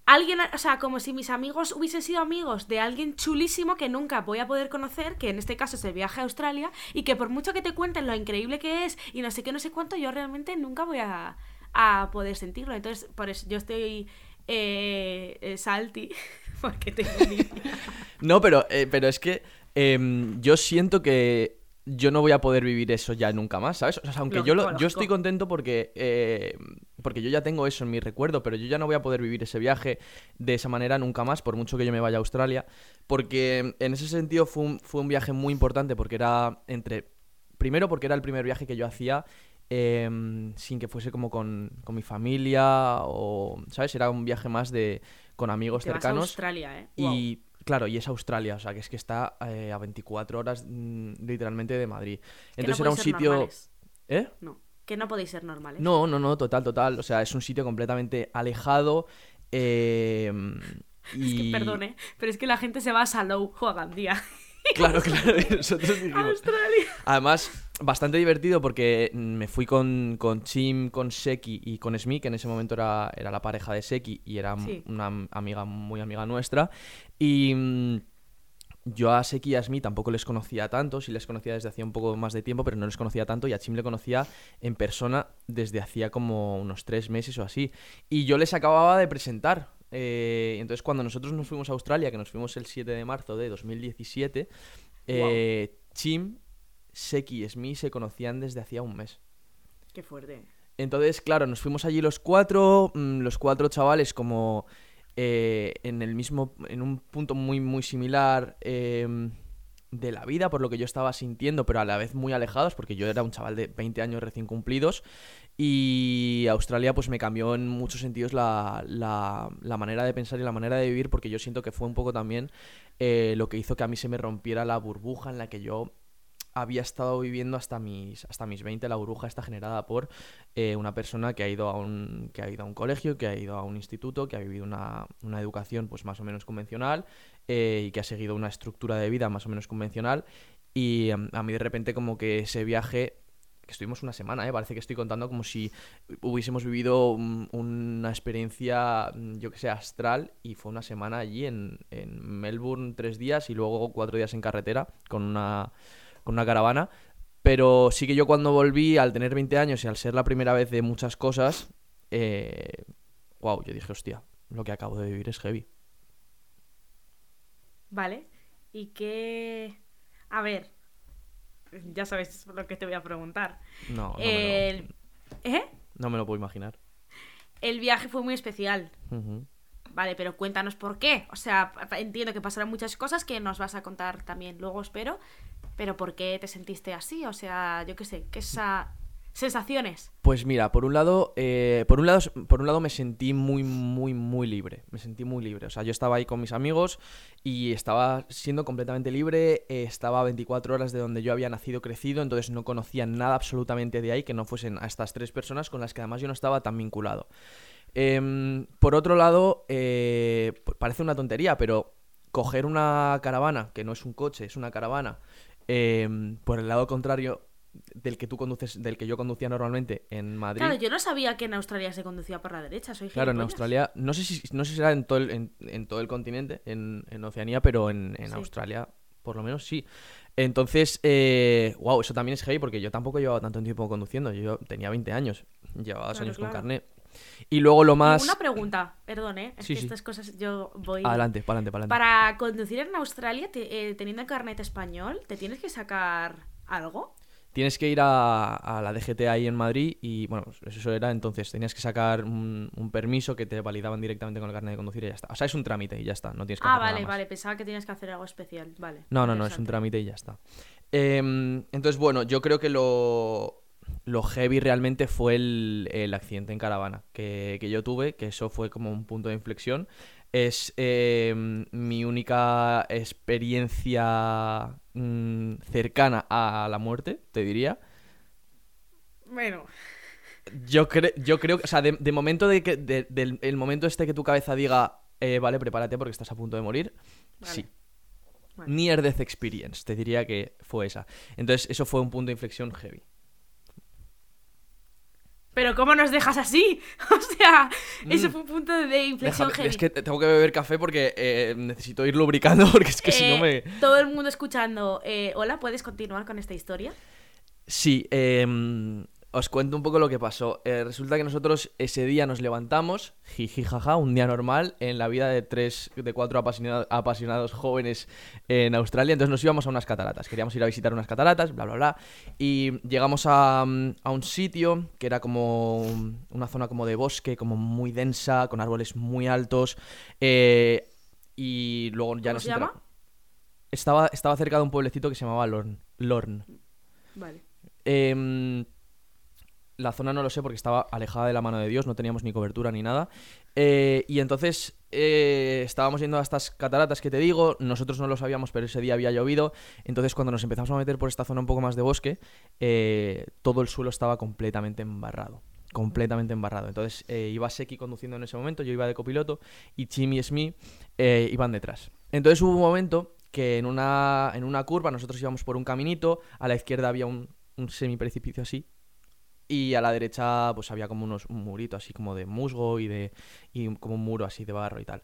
alguien, o sea, como si mis amigos hubiesen sido amigos de alguien chulísimo que nunca voy a poder conocer, que en este caso es el viaje a Australia, y que por mucho que te cuenten lo increíble que es y no sé qué, no sé cuánto, yo realmente nunca voy a, a poder sentirlo. Entonces, por eso yo estoy eh, eh, salty, porque tengo. No, pero, eh, pero es que em, yo siento que yo no voy a poder vivir eso ya nunca más, ¿sabes? O sea, aunque yo, lo- yo estoy contento porque, eh, porque yo ya tengo eso en mi recuerdo, pero yo ya no voy a poder vivir ese viaje de esa manera nunca más, por mucho que yo me vaya a Australia, porque en ese sentido fue un, fue un viaje muy importante porque era entre... Primero porque era el primer viaje que yo hacía em, sin que fuese como con, con mi familia o, ¿sabes? Era un viaje más de con amigos Te vas a cercanos. Australia, ¿eh? Y claro, y es Australia, o sea, que es que está eh, a 24 horas mm, literalmente de Madrid. Entonces no era un sitio... normales. ¿Eh? No, que no podéis ser normales. No, no, no, total, total. O sea, es un sitio completamente alejado. eh, Es y... que perdone, pero es que la gente se va a Salou o a Gandía. Claro, claro, nosotros dijimos... Australia. Además, bastante divertido porque me fui con, con Chim, con Seki y con Smi, que en ese momento era, era la pareja de Seki y era Sí. una am- amiga muy amiga nuestra. Y mm, yo a Seki y a Smi tampoco les conocía tanto, sí les conocía desde hacía un poco más de tiempo, pero no les conocía tanto y a Chim le conocía en persona desde hacía como unos tres meses o así. Y yo les acababa de presentar. eh, entonces cuando nosotros nos fuimos a Australia, que nos fuimos el 7 de marzo de 2017, eh, Chim, Seki y Smi se conocían desde hacía un mes. Qué fuerte. Entonces, claro, nos fuimos allí los cuatro, mm, los cuatro chavales como eh, en el mismo, en un punto muy, muy similar, eh, de la vida, por lo que yo estaba sintiendo, pero a la vez muy alejados, porque yo era un chaval de 20 años recién cumplidos. Y Australia pues me cambió en muchos sentidos la, la, la manera de pensar y la manera de vivir, porque yo siento que fue un poco también eh, lo que hizo que a mí se me rompiera la burbuja en la que yo había estado viviendo hasta mis, hasta mis 20. La burbuja está generada por eh, una persona que ha, ido a un, que ha ido a un colegio, que ha ido a un instituto, que ha vivido una, una educación pues más o menos convencional eh, y que ha seguido una estructura de vida más o menos convencional. Y em, a mí de repente como que ese viaje que estuvimos una semana, ¿eh? parece que estoy contando como si hubiésemos vivido un- una experiencia, mm, yo que sé, astral, y fue una semana allí en, en Melbourne, tres días, y luego cuatro días en carretera con una, con una caravana. Pero sí que yo cuando volví, al tener 20 años y al ser la primera vez de muchas cosas, eh, wow, yo dije, hostia, lo que acabo de vivir es heavy. Vale. ¿Y qué...? A ver, ya sabes lo que te voy a preguntar. No, no, El... me, ¿Eh? lo, no me lo puedo imaginar. El viaje fue muy especial. Vale, pero cuéntanos por qué. O sea, entiendo que pasarán muchas cosas que nos vas a contar también luego, espero. Pero ¿por qué te sentiste así? O sea, yo qué sé, ¿qué esa... sensaciones? Pues mira, por un lado, eh, por un lado, por un lado me sentí muy, muy, muy libre. Me sentí muy libre. O sea, yo estaba ahí con mis amigos y estaba siendo completamente libre. eh, estaba a 24 horas de donde yo había nacido, crecido, entonces no conocía nada absolutamente de ahí que no fuesen a estas tres personas con las que además yo no estaba tan vinculado. Em, por otro lado, eh, parece una tontería, pero coger una caravana, que no es un coche, es una caravana, em, por el lado contrario del que tú conduces, del que yo conducía normalmente en Madrid. Claro, yo no sabía que en Australia se conducía por la derecha, soy Claro, en. Australia, no sé si, no sé si será en todo el, en, en todo el continente, en, en Oceanía, pero en, en Sí. Australia, por lo menos sí. Entonces, eh, wow, eso también es heavy porque yo tampoco llevaba tanto tiempo conduciendo. Yo tenía 20 años, llevaba dos Claro, años con carnet. Y luego lo más. Una pregunta, perdón, ¿eh? Es Sí, que sí. estas cosas yo voy... Adelante, para adelante, para adelante. Para conducir en Australia, te- eh, teniendo el carnet español, ¿te tienes que sacar algo? Tienes que ir a, a la DGT ahí en Madrid y, bueno, eso era entonces. Tenías que sacar un, un permiso que te validaban directamente con el carnet de conducir y ya está. O sea, es un trámite y ya está, no tienes que Ah, hacer nada vale, más. vale, pensaba que tenías que hacer algo especial, vale. No, no, no, es un trámite y ya está. Em, entonces, bueno, yo creo que lo, lo heavy realmente fue el, el accidente en caravana que, que yo tuve, que eso fue como un punto de inflexión. Es em, mi única experiencia mm, cercana a la muerte, te diría. Bueno, Yo, cre- yo creo que, o sea, de, de momento de que, de- del el momento este que tu cabeza diga, eh, vale, prepárate porque estás a punto de morir, Vale. sí. Vale. Near Death Experience, te diría que fue esa. Entonces, eso fue un punto de inflexión heavy. Pero ¿cómo nos dejas así? O sea, eso Mm. fue un punto de inflexión Déjame- es que te- tengo que beber café porque eh, necesito ir lubricando porque es que si no Eh, me... Todo el mundo escuchando, eh, hola, ¿puedes continuar con esta historia? Sí, em, os cuento un poco lo que pasó. Eh, resulta que nosotros ese día nos levantamos, jiji jaja, un día normal en la vida de tres, de cuatro apasionado- apasionados jóvenes en Australia. Entonces nos íbamos a unas cataratas. Queríamos ir a visitar unas cataratas, bla, bla, bla. Y llegamos a, mm, a un sitio que era como un- una zona como de bosque, como muy densa, con árboles muy altos. eh, y luego ya ¿Cómo nos se llama? Estaba, estaba cerca de un pueblecito que se llamaba Lorn. Lorn. Vale. Em, la zona no lo sé porque estaba alejada de la mano de Dios, no teníamos ni cobertura ni nada. Eh, y entonces eh, estábamos yendo a estas cataratas que te digo, nosotros no lo sabíamos, pero ese día había llovido. Entonces cuando nos empezamos a meter por esta zona un poco más de bosque, eh, todo el suelo estaba completamente embarrado. Completamente embarrado. Entonces iba Seki conduciendo en ese momento, yo iba de copiloto y Chimi y iban detrás. Entonces hubo un momento que en una, en una curva nosotros íbamos por un caminito, a la izquierda había un, un semiprecipicio así, y a la derecha pues había como unos, un murito así como de musgo y de y como un muro así de barro y tal.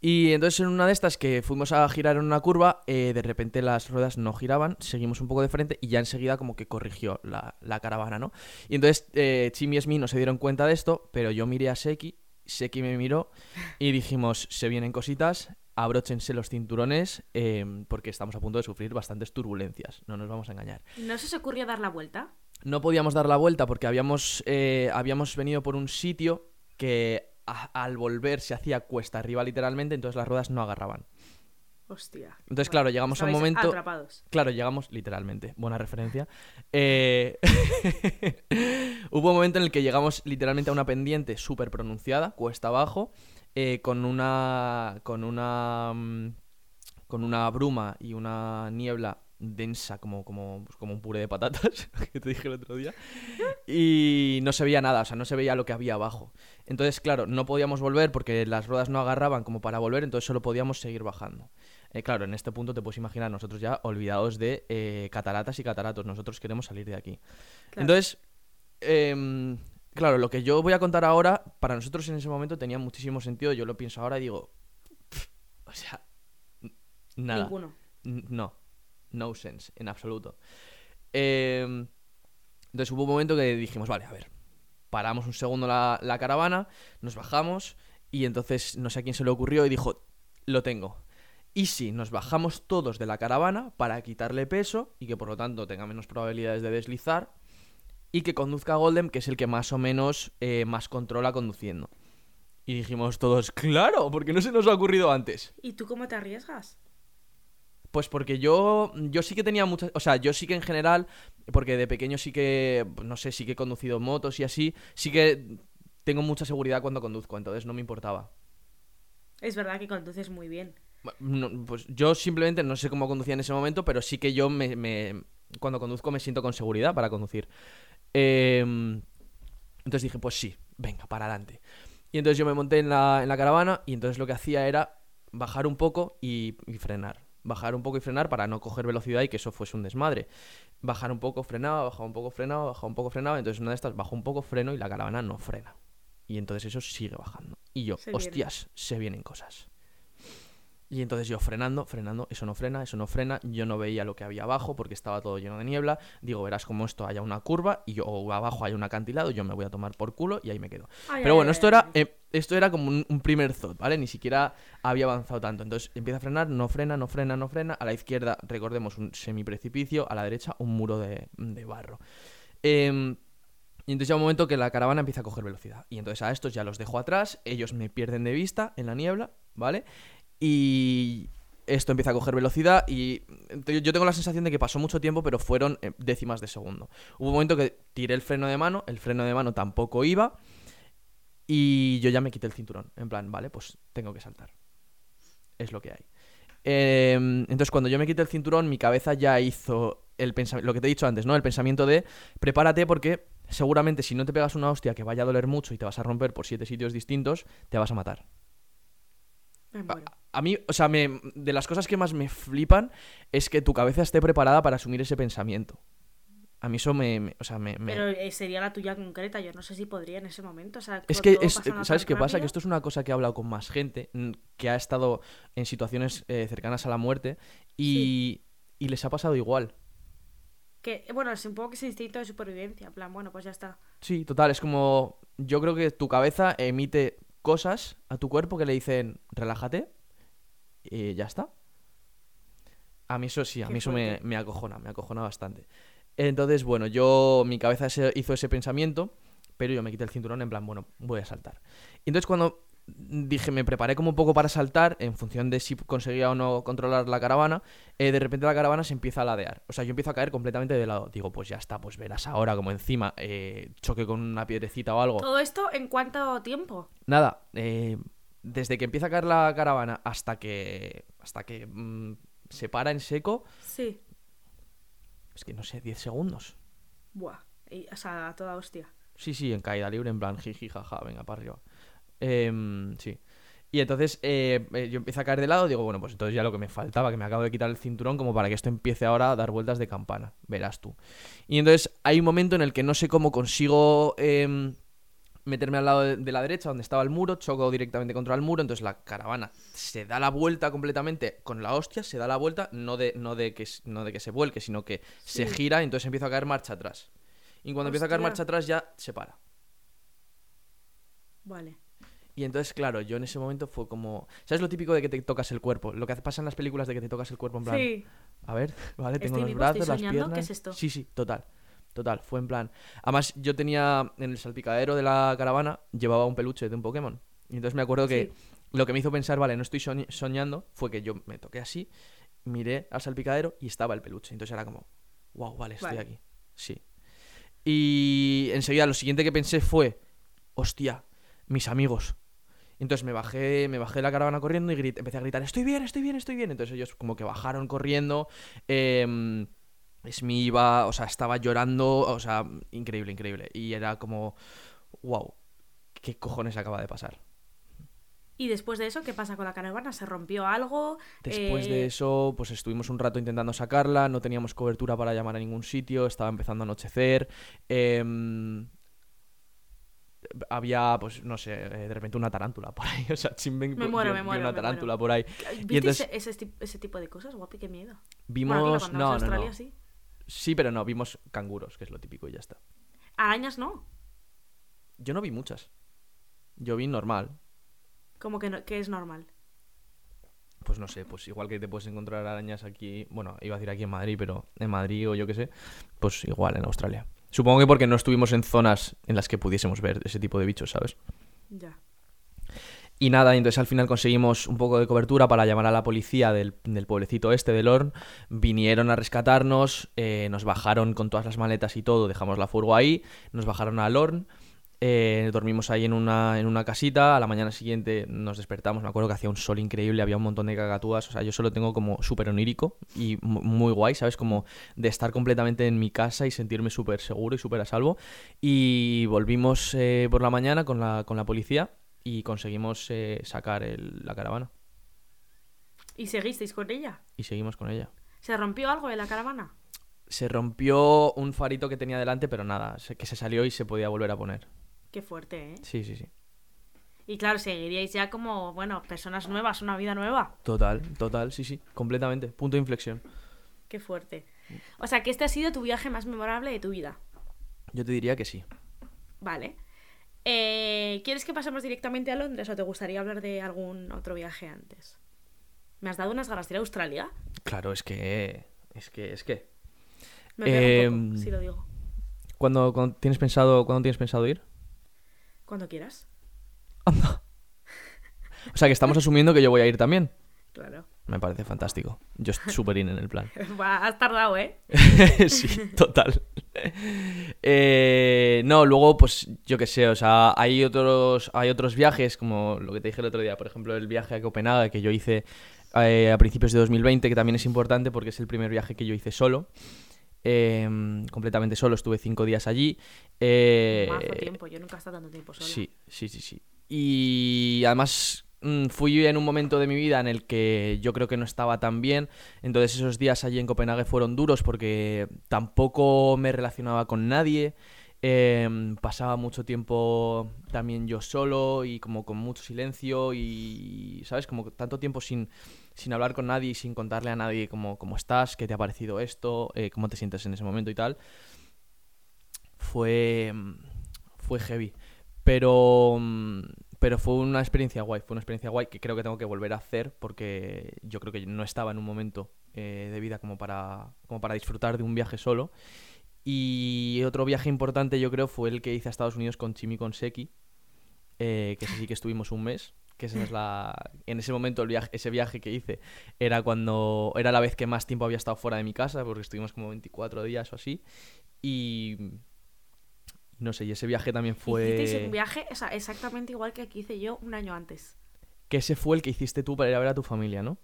Y entonces en una de estas que fuimos a girar en una curva, eh, de repente las ruedas no giraban, seguimos un poco de frente y ya enseguida como que corrigió la, la caravana, ¿no? Y entonces eh, Chim y Esmi no se dieron cuenta de esto, pero yo miré a Seki, Seki me miró y dijimos, se vienen cositas, abróchense los cinturones eh, porque estamos a punto de sufrir bastantes turbulencias, no nos vamos a engañar. ¿No se os ocurrió dar la vuelta? No podíamos dar la vuelta porque habíamos, eh, habíamos venido por un sitio que a- al volver se hacía cuesta arriba literalmente, entonces las ruedas no agarraban. Hostia. Entonces, claro, llegamos a un momento- Atrapados. Claro, llegamos literalmente. Buena referencia. Eh, Hubo un momento en el que llegamos literalmente a una pendiente súper pronunciada, cuesta abajo, eh, con una. con una. mm, con una bruma y una niebla densa como, como, pues como un puré de patatas, que te dije el otro día. Y no se veía nada, o sea, no se veía lo que había abajo. Entonces, claro, no podíamos volver porque las ruedas no agarraban como para volver, entonces solo podíamos seguir bajando. Eh, claro, en este punto te puedes imaginar, nosotros ya olvidados de eh, cataratas y cataratos, nosotros queremos salir de aquí. Claro. Entonces, em, claro, lo que yo voy a contar ahora, para nosotros en ese momento tenía muchísimo sentido, yo lo pienso ahora y digo, "Pff, o sea, nada. Ninguno. No, no sense, en absoluto. Em, entonces hubo un momento que dijimos, vale, a ver, paramos un segundo la, caravana, nos bajamos y entonces no sé a quién se le ocurrió y dijo, lo tengo. Y si nos bajamos todos de la caravana para quitarle peso y que por lo tanto tenga menos probabilidades de deslizar y que conduzca Golden, que es el que más o menos eh, más controla conduciendo. Y dijimos todos, claro, porque no se nos ha ocurrido antes. ¿Y tú cómo te arriesgas? Pues porque yo, yo sí que tenía muchas, o sea, yo sí que en general, porque de pequeño sí que, no sé, sí que he conducido motos y así, sí que tengo mucha seguridad cuando conduzco, entonces no me importaba. Es verdad que conduces muy bien. No, pues yo simplemente no sé cómo conducía en ese momento, pero sí que yo me, me- cuando conduzco me siento con seguridad para conducir. Em, entonces dije, pues sí, venga, para adelante. Y entonces yo me monté en la, en la caravana y entonces lo que hacía era bajar un poco y, y frenar. Bajar un poco y frenar para no coger velocidad y que eso fuese un desmadre. Bajar un poco, frenaba, bajaba un poco, frenaba, bajaba un poco, frenaba. Entonces una de estas bajo un poco, freno y la caravana no frena. Y entonces eso sigue bajando. Y yo, Se viene. hostias, se vienen cosas. Y entonces yo frenando, frenando, eso no frena, eso no frena, yo no veía lo que había abajo porque estaba todo lleno de niebla. Digo, verás como esto haya una curva y yo, o abajo hay un acantilado, yo me voy a tomar por culo y ahí me quedo. Ay, Pero bueno, ay, esto ay, era, eh, esto era como un, un primer thought, ¿vale? Ni siquiera había avanzado tanto. Entonces empieza a frenar, no frena, no frena, no frena. A la izquierda, recordemos, un semiprecipicio. A la derecha, un muro de, de barro. Em, y entonces llega un momento que la caravana empieza a coger velocidad. Y entonces a estos ya los dejo atrás, ellos me pierden de vista en la niebla, ¿vale? Y esto empieza a coger velocidad y yo tengo la sensación de que pasó mucho tiempo, pero fueron eh, décimas de segundo. Hubo un momento que tiré el freno de mano, el freno de mano tampoco iba y yo ya me quité el cinturón. En plan, vale, pues tengo que saltar. Es lo que hay. Em, entonces, cuando yo me quité el cinturón, mi cabeza ya hizo el lo que te he dicho antes, ¿no? El pensamiento de prepárate porque seguramente si no te pegas una hostia que vaya a doler mucho y te vas a romper por siete sitios distintos, te vas a matar. Me muero. A mí, o sea, me- de las cosas que más me flipan es que tu cabeza esté preparada para asumir ese pensamiento. A mí eso me, me- o sea, me, me- Pero eh, sería la tuya concreta, yo no sé si podría en ese momento. O sea, Es que, es, ¿sabes qué pasa? Que esto es una cosa que he hablado con más gente mm, que ha estado en situaciones eh, cercanas a la muerte y, y les ha pasado igual. Que, bueno, es un poco que ese instinto de supervivencia. En plan, bueno, pues ya está. Sí, total, es como. Yo creo que tu cabeza emite cosas a tu cuerpo que le dicen, relájate, y ya está. A mí eso sí, a mí eso me, me acojona, me acojona bastante. Entonces, bueno, yo, mi cabeza hizo ese pensamiento, pero yo me quité el cinturón en plan, bueno, voy a saltar. Y entonces cuando dije, me preparé como un poco para saltar, en función de si conseguía o no controlar la caravana, eh, de repente la caravana se empieza a ladear. O sea, yo empiezo a caer completamente de lado. Digo, pues ya está, pues verás ahora como encima eh, choque con una piedrecita o algo. ¿Todo esto en cuánto tiempo? Nada, eh, desde que empieza a caer la caravana hasta que hasta que mm, se para en seco, Sí. es que no sé, 10 segundos. Buah. Y, o sea, a toda hostia. Sí, sí, en caída libre, en plan, jiji, jaja, venga, para arriba. Em, sí. Y entonces eh, eh, yo empiezo a caer de lado, digo, bueno, pues entonces ya lo que me faltaba, que me acabo de quitar el cinturón, como para que esto empiece ahora a dar vueltas de campana, verás tú. Y entonces hay un momento en el que no sé cómo consigo em, meterme al lado de, la derecha, donde estaba el muro, choco directamente contra el muro, entonces la caravana se da la vuelta completamente con la hostia, se da la vuelta, no de, no de, que, no de que se vuelque, sino que se gira y entonces empieza a caer marcha atrás. Y cuando empieza a caer Hostia. marcha atrás ya se para. Vale. Y entonces, claro, yo en ese momento fue como... ¿Sabes lo típico de que te tocas el cuerpo? Lo que pasa en las películas de que te tocas el cuerpo en plan... Sí. A ver, vale, tengo Estoy los vivo, brazos, estoy las soñando, piernas... ¿qué es esto? Sí, sí, total. Total, fue en plan... Además, yo tenía en el salpicadero de la caravana, llevaba un peluche de un Pokémon. Y entonces me acuerdo que Sí. lo que me hizo pensar, vale, no estoy soñ- soñando, fue que yo me toqué así, miré al salpicadero y estaba el peluche. Entonces era como, wow, vale, estoy Vale. aquí. Sí. Y enseguida lo siguiente que pensé fue, hostia, mis amigos. Entonces me bajé, me bajé de la caravana corriendo y grité- empecé a gritar, estoy bien, estoy bien, estoy bien. Entonces ellos como que bajaron corriendo. Eh, Smee iba, o sea, estaba llorando, o sea, increíble, increíble. Y era como, wow, ¿qué cojones acaba de pasar? Y después de eso, ¿qué pasa con la caravana? ¿Se rompió algo? Después Eh, de eso, pues estuvimos un rato intentando sacarla, no teníamos cobertura para llamar a ningún sitio, estaba empezando a anochecer. em, había, pues, no sé, eh, de repente una tarántula por ahí. O sea, Chimben Me muero, vio me muero, una me tarántula por ahí. ¿Viste entonces- ese, ese, tip- ese tipo de cosas, guapi? Qué miedo. Vimos. Bueno, claro, no, no, Australia, no. sí. Sí, pero no, vimos canguros, que es lo típico y ya está. Arañas no. Yo no vi muchas. Yo vi normal. Como que, no, que es normal. Pues no sé, pues igual que te puedes encontrar arañas aquí, bueno, iba a decir aquí en Madrid, pero en Madrid o yo qué sé, pues igual en Australia. Supongo que porque no estuvimos en zonas en las que pudiésemos ver ese tipo de bichos, ¿sabes? Ya. Y nada, y entonces al final conseguimos un poco de cobertura para llamar a la policía del, del pueblecito este de Lorn. Vinieron a rescatarnos, eh, nos bajaron con todas las maletas y todo, dejamos la furgo ahí, nos bajaron a Lorn. Eh, dormimos ahí en una, en una casita, a la mañana siguiente nos despertamos, me acuerdo que hacía un sol increíble, había un montón de cacatúas, o sea, yo solo tengo como súper onírico y mu- muy guay, ¿sabes? Como de estar completamente en mi casa y sentirme súper seguro y súper a salvo. Y volvimos eh, por la mañana con la, con la policía y conseguimos eh, sacar el- la caravana ¿Y seguisteis con ella? y seguimos con ella. ¿Se rompió algo en la caravana? Se rompió un farito que tenía delante, pero nada, que se salió y se podía volver a poner. Qué fuerte, ¿eh? Sí, sí, sí. Y claro, seguiríais ya como, bueno, personas nuevas, una vida nueva. Total, total, sí, sí, completamente. Punto de inflexión. Qué fuerte. O sea, que este ha sido tu viaje más memorable de tu vida. Yo te diría que sí. Vale. Eh, ¿Quieres que pasemos directamente a Londres o te gustaría hablar de algún otro viaje antes? ¿Me has dado unas ganas de ir a Australia? Claro, es que. Es que, es que. Me pega un Em, poco, si lo digo. ¿Cuándo, cuándo tienes pensado, ¿Cuándo tienes pensado ir? Cuando quieras. O sea, que estamos asumiendo que yo voy a ir también. Claro. Me parece fantástico. Yo estoy súper in en el plan. Has tardado, ¿eh? sí, total. Eh, no, luego, pues yo qué sé, o sea, hay otros, hay otros viajes, como lo que te dije el otro día, por ejemplo, el viaje a Copenhague que yo hice eh, a principios de 2020, que también es importante porque es el primer viaje que yo hice solo. Eh, completamente solo, estuve cinco días allí. eh, Mazo tiempo, yo nunca he estado tanto tiempo sola. Sí, sí, sí, sí. Y además mm, fui en un momento de mi vida en el que yo creo que no estaba tan bien. Entonces esos días allí en Copenhague fueron duros porque tampoco me relacionaba con nadie. em, pasaba mucho tiempo también yo solo y como con mucho silencio y, ¿sabes? Como tanto tiempo sin, sin hablar con nadie sin contarle a nadie cómo, cómo estás, qué te ha parecido esto, eh, cómo te sientes en ese momento y tal. Fue, fue heavy. Pero, mm, pero fue una experiencia guay, fue una experiencia guay que creo que tengo que volver a hacer porque yo creo que no estaba en un momento eh, de vida como para, como para disfrutar de un viaje solo. Y otro viaje importante yo creo fue el que hice a Estados Unidos con Chimi Conseki, eh, que sí que estuvimos un mes. Que esa es la... En ese momento el viaje, ese viaje que hice era cuando... Era la vez que más tiempo había estado fuera de mi casa, porque estuvimos como 24 días o así. Y... No sé, y ese viaje también Hicisteis fue... un viaje o sea, exactamente igual que que hice yo un año antes. Que ese fue el que hiciste tú para ir a ver a tu familia, ¿no?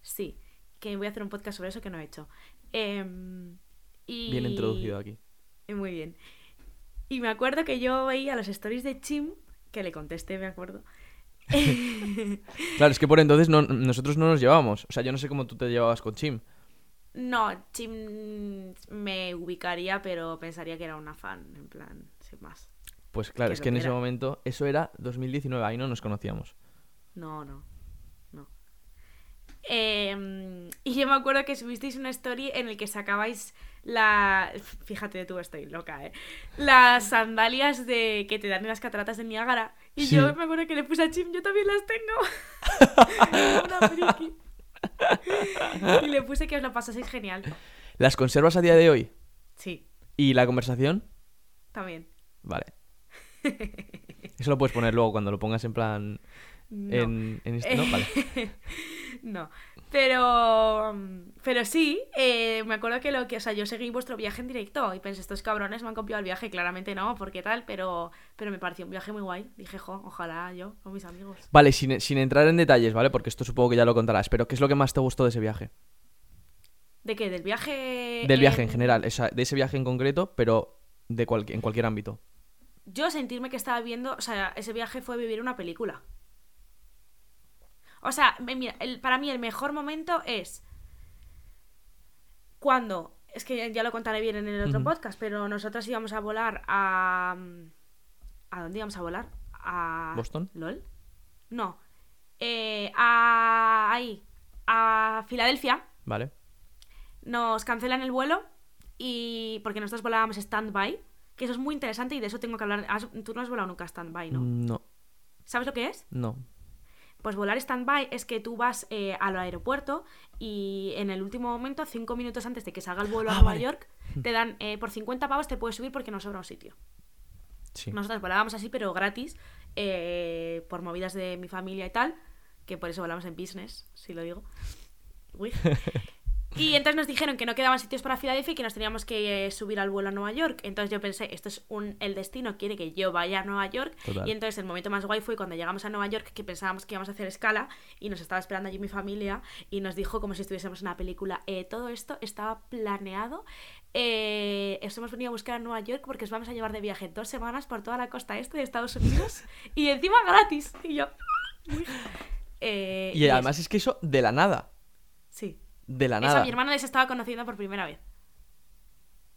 Sí, que voy a hacer un podcast sobre eso que no he hecho. Em, y... Bien introducido aquí. Muy bien. Y me acuerdo que yo veía las stories de Chim, que le contesté, me acuerdo. Claro, es que por entonces no- nosotros no nos llevábamos. O sea, yo no sé cómo tú te llevabas con Chim. no, Chim me ubicaría, pero pensaría que era una fan, en plan, sin más. Pues claro, es que en ese momento, eso era 2019, ahí no nos conocíamos. No, no, no. Em, y yo me acuerdo que subisteis una story en el que sacabais la... Fíjate, tú estoy loca, ¿eh? Las sandalias de que te dan en las cataratas de Niágara. Y Sí. yo me acuerdo que le puse a Chim, yo también las tengo. una friki. y le puse que os lo pasaseis genial. ¿Las conservas a día de hoy? Sí, ¿Y la conversación? también. Vale. Eso lo puedes poner luego cuando lo pongas en plan No. En, en este- no, vale. no. Pero. Pero sí, eh, me acuerdo que lo que. O sea, yo seguí vuestro viaje en directo y pensé, estos cabrones me han copiado el viaje. Claramente no, porque tal, pero. Pero me pareció un viaje muy guay. Dije, jo, ojalá yo con mis amigos. Vale, sin, sin entrar en detalles, ¿vale? Porque esto supongo que ya lo contarás, pero ¿qué es lo que más te gustó de ese viaje? ¿De qué? ¿Del viaje? Del viaje en general, esa- de ese viaje en concreto, pero de cual- en cualquier ámbito. Yo sentirme que estaba viendo. O sea, ese viaje fue vivir una película. O sea, mira, el- para mí el mejor momento es cuando, es que ya lo contaré bien en el otro podcast, pero nosotros íbamos a volar a... ¿A dónde íbamos a volar? A... ¿Boston? ¿LOL? No. Eh, a... Ahí. A Filadelfia. ¿Vale? Nos cancelan el vuelo y... Porque nosotros volábamos stand-by. Que eso es muy interesante y de eso tengo que hablar. Tú no has volado nunca stand-by, ¿no? No, ¿Sabes lo que es? no. Pues volar stand-by es que tú vas eh, al aeropuerto y en el último momento, cinco minutos antes de que salga el vuelo a Ah, Nueva vale. York, te dan eh, por 50 pavos te puedes subir porque no sobra un sitio. Sí. Nosotros volábamos así, pero gratis, eh, por movidas de mi familia y tal, que por eso volamos en business, si lo digo. Uy. Y entonces nos dijeron que no quedaban sitios para Filadelfia y que nos teníamos que eh, subir al vuelo a Nueva York. Entonces yo pensé, esto es un el destino quiere que yo vaya a Nueva York. Total. Y entonces el momento más guay fue cuando llegamos a Nueva York que pensábamos que íbamos a hacer escala y nos estaba esperando allí mi familia y nos dijo como si estuviésemos en una película, eh, todo esto estaba planeado. Eh, os hemos venido a buscar a Nueva York porque os vamos a llevar de viaje dos semanas por toda la costa este de Estados Unidos y encima gratis. Y yo... eh, Y además es que eso de la nada. Sí. De la nada. mi hermano les estaba conociendo por primera vez.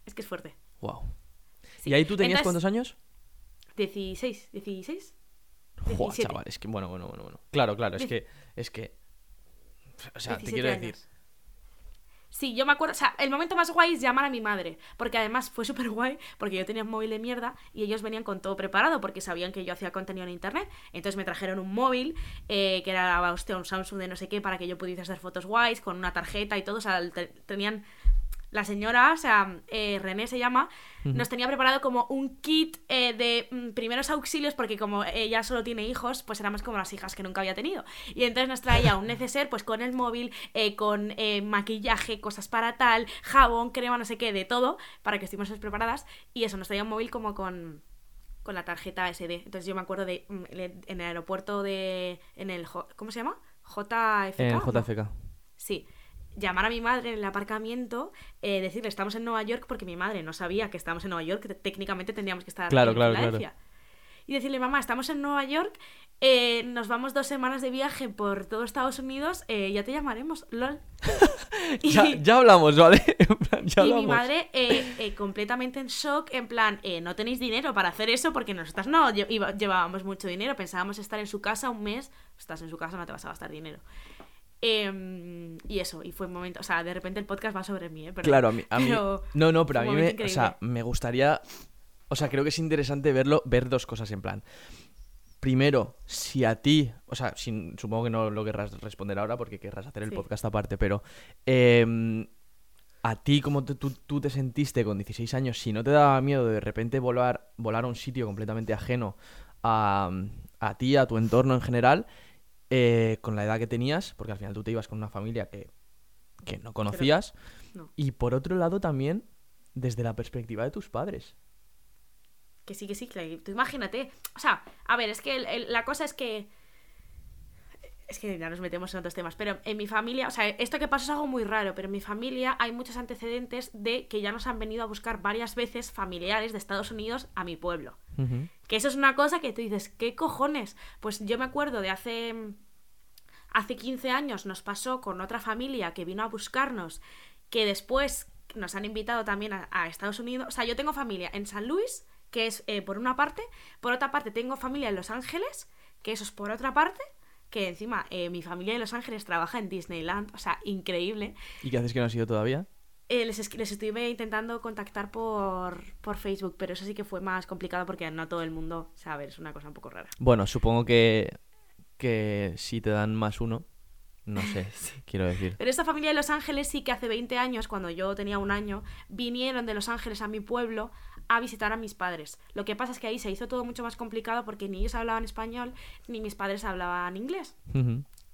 Es que es fuerte. Wow. Sí. ¿Y ahí tú tenías Entonces, cuántos años? 16, 16. Joder, 17. chaval, es que bueno, bueno, bueno, bueno. Claro, claro, es que es que o sea, te 17 quiero años. decir, Sí, yo me acuerdo, o sea, el momento más guay es llamar a mi madre, porque además fue súper guay, porque yo tenía un móvil de mierda y ellos venían con todo preparado, porque sabían que yo hacía contenido en internet, entonces me trajeron un móvil, eh, que era, hostia, un Samsung de no sé qué, para que yo pudiese hacer fotos guays, con una tarjeta y todo, o sea, te- tenían... La señora, o sea, eh, René se llama, nos tenía preparado como un kit eh, de mm, primeros auxilios, porque como ella solo tiene hijos, pues éramos como las hijas que nunca había tenido. Y entonces nos traía un neceser, pues con el móvil, eh, con eh, maquillaje, cosas para tal, jabón, crema, no sé qué, de todo, para que estuviésemos preparadas. Y eso, nos traía un móvil como con, con la tarjeta SD. Entonces yo me acuerdo de mm, en el aeropuerto de. en el ¿Cómo se llama? JFK. JFK. Sí. Llamar a mi madre en el aparcamiento, eh, decirle estamos en Nueva York porque mi madre no sabía que estábamos en Nueva York, que técnicamente tendríamos que estar Claro, en claro, Filadelfia. Y decirle, mamá, estamos en Nueva York, eh, nos vamos dos semanas de viaje por todo Estados Unidos, eh, ya te llamaremos, lol. Y- Ya, ya hablamos, ¿vale? En plan, ya y mi madre eh, eh, completamente en shock, en plan, eh, no tenéis dinero para hacer eso porque nosotras no llevábamos mucho dinero, pensábamos estar en su casa un mes, estás en su casa, no te vas a gastar dinero. Em, y eso, y fue un momento, o sea, de repente el podcast va sobre mí, ¿eh? Perdón. Claro, a mí, a mí- Pero No, no, pero a mí me, o sea, me gustaría, o sea, creo que es interesante verlo, ver dos cosas en plan. Primero, si a ti, o sea, sin- supongo que no lo querrás responder ahora porque querrás hacer el Sí. podcast aparte, pero em, a ti, ¿cómo te- tú, tú te sentiste con 16 años? Si no te daba miedo de repente volar, volar a un sitio completamente ajeno a, a ti, a tu entorno en general, eh, con la edad que tenías, porque al final tú te ibas con una familia que, que no conocías, no. y por otro lado también desde la perspectiva de tus padres. Que sí, que sí, que tú imagínate. O sea, a ver, es que el- el- la cosa es que. Es que ya nos metemos en otros temas, pero en mi familia, o sea, esto que pasó es algo muy raro, pero en mi familia hay muchos antecedentes de que ya nos han venido a buscar varias veces familiares de Estados Unidos a mi pueblo. Que eso es una cosa que tú dices, ¿qué cojones? Pues yo me acuerdo de hace. Hace 15 años nos pasó con otra familia que vino a buscarnos, que después nos han invitado también a, a Estados Unidos. O sea, yo tengo familia en San Luis, que es eh, por una parte. Por otra parte, tengo familia en Los Ángeles, que eso es por otra parte. Que encima eh, mi familia en Los Ángeles trabaja en Disneyland, o sea, increíble. ¿Y qué haces que no has ido todavía? Eh, les, es- les estuve intentando contactar por, por Facebook, pero eso sí que fue más complicado porque no todo el mundo sabe, es una cosa un poco rara. Bueno, supongo que, que si te dan más uno, no sé, quiero decir. Pero esta familia de Los Ángeles sí que hace 20 años, cuando yo tenía un año, vinieron de Los Ángeles a mi pueblo a visitar a mis padres. Lo que pasa es que ahí se hizo todo mucho más complicado porque ni ellos hablaban español ni mis padres hablaban inglés.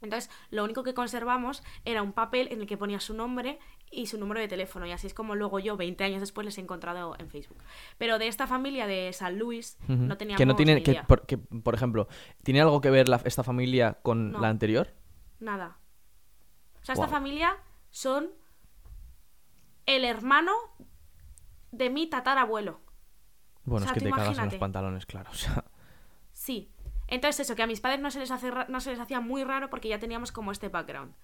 Entonces, lo único que conservamos era un papel en el que ponía su nombre y su número de teléfono. Y así es como luego yo, 20 años después, les he encontrado en Facebook. Pero de esta familia de San Luis Ujú. no teníamos que no tiene, ni que, idea. por, que, por ejemplo, ¿tiene algo que ver la- esta familia con No. la anterior? Nada. O sea, esta familia son el hermano de mi tatarabuelo. Bueno, O sea, es que te cagas en los pantalones, claro. O sea, Sí. Entonces eso, que a mis padres no se les, hace no se les hacía muy raro porque ya teníamos como este background.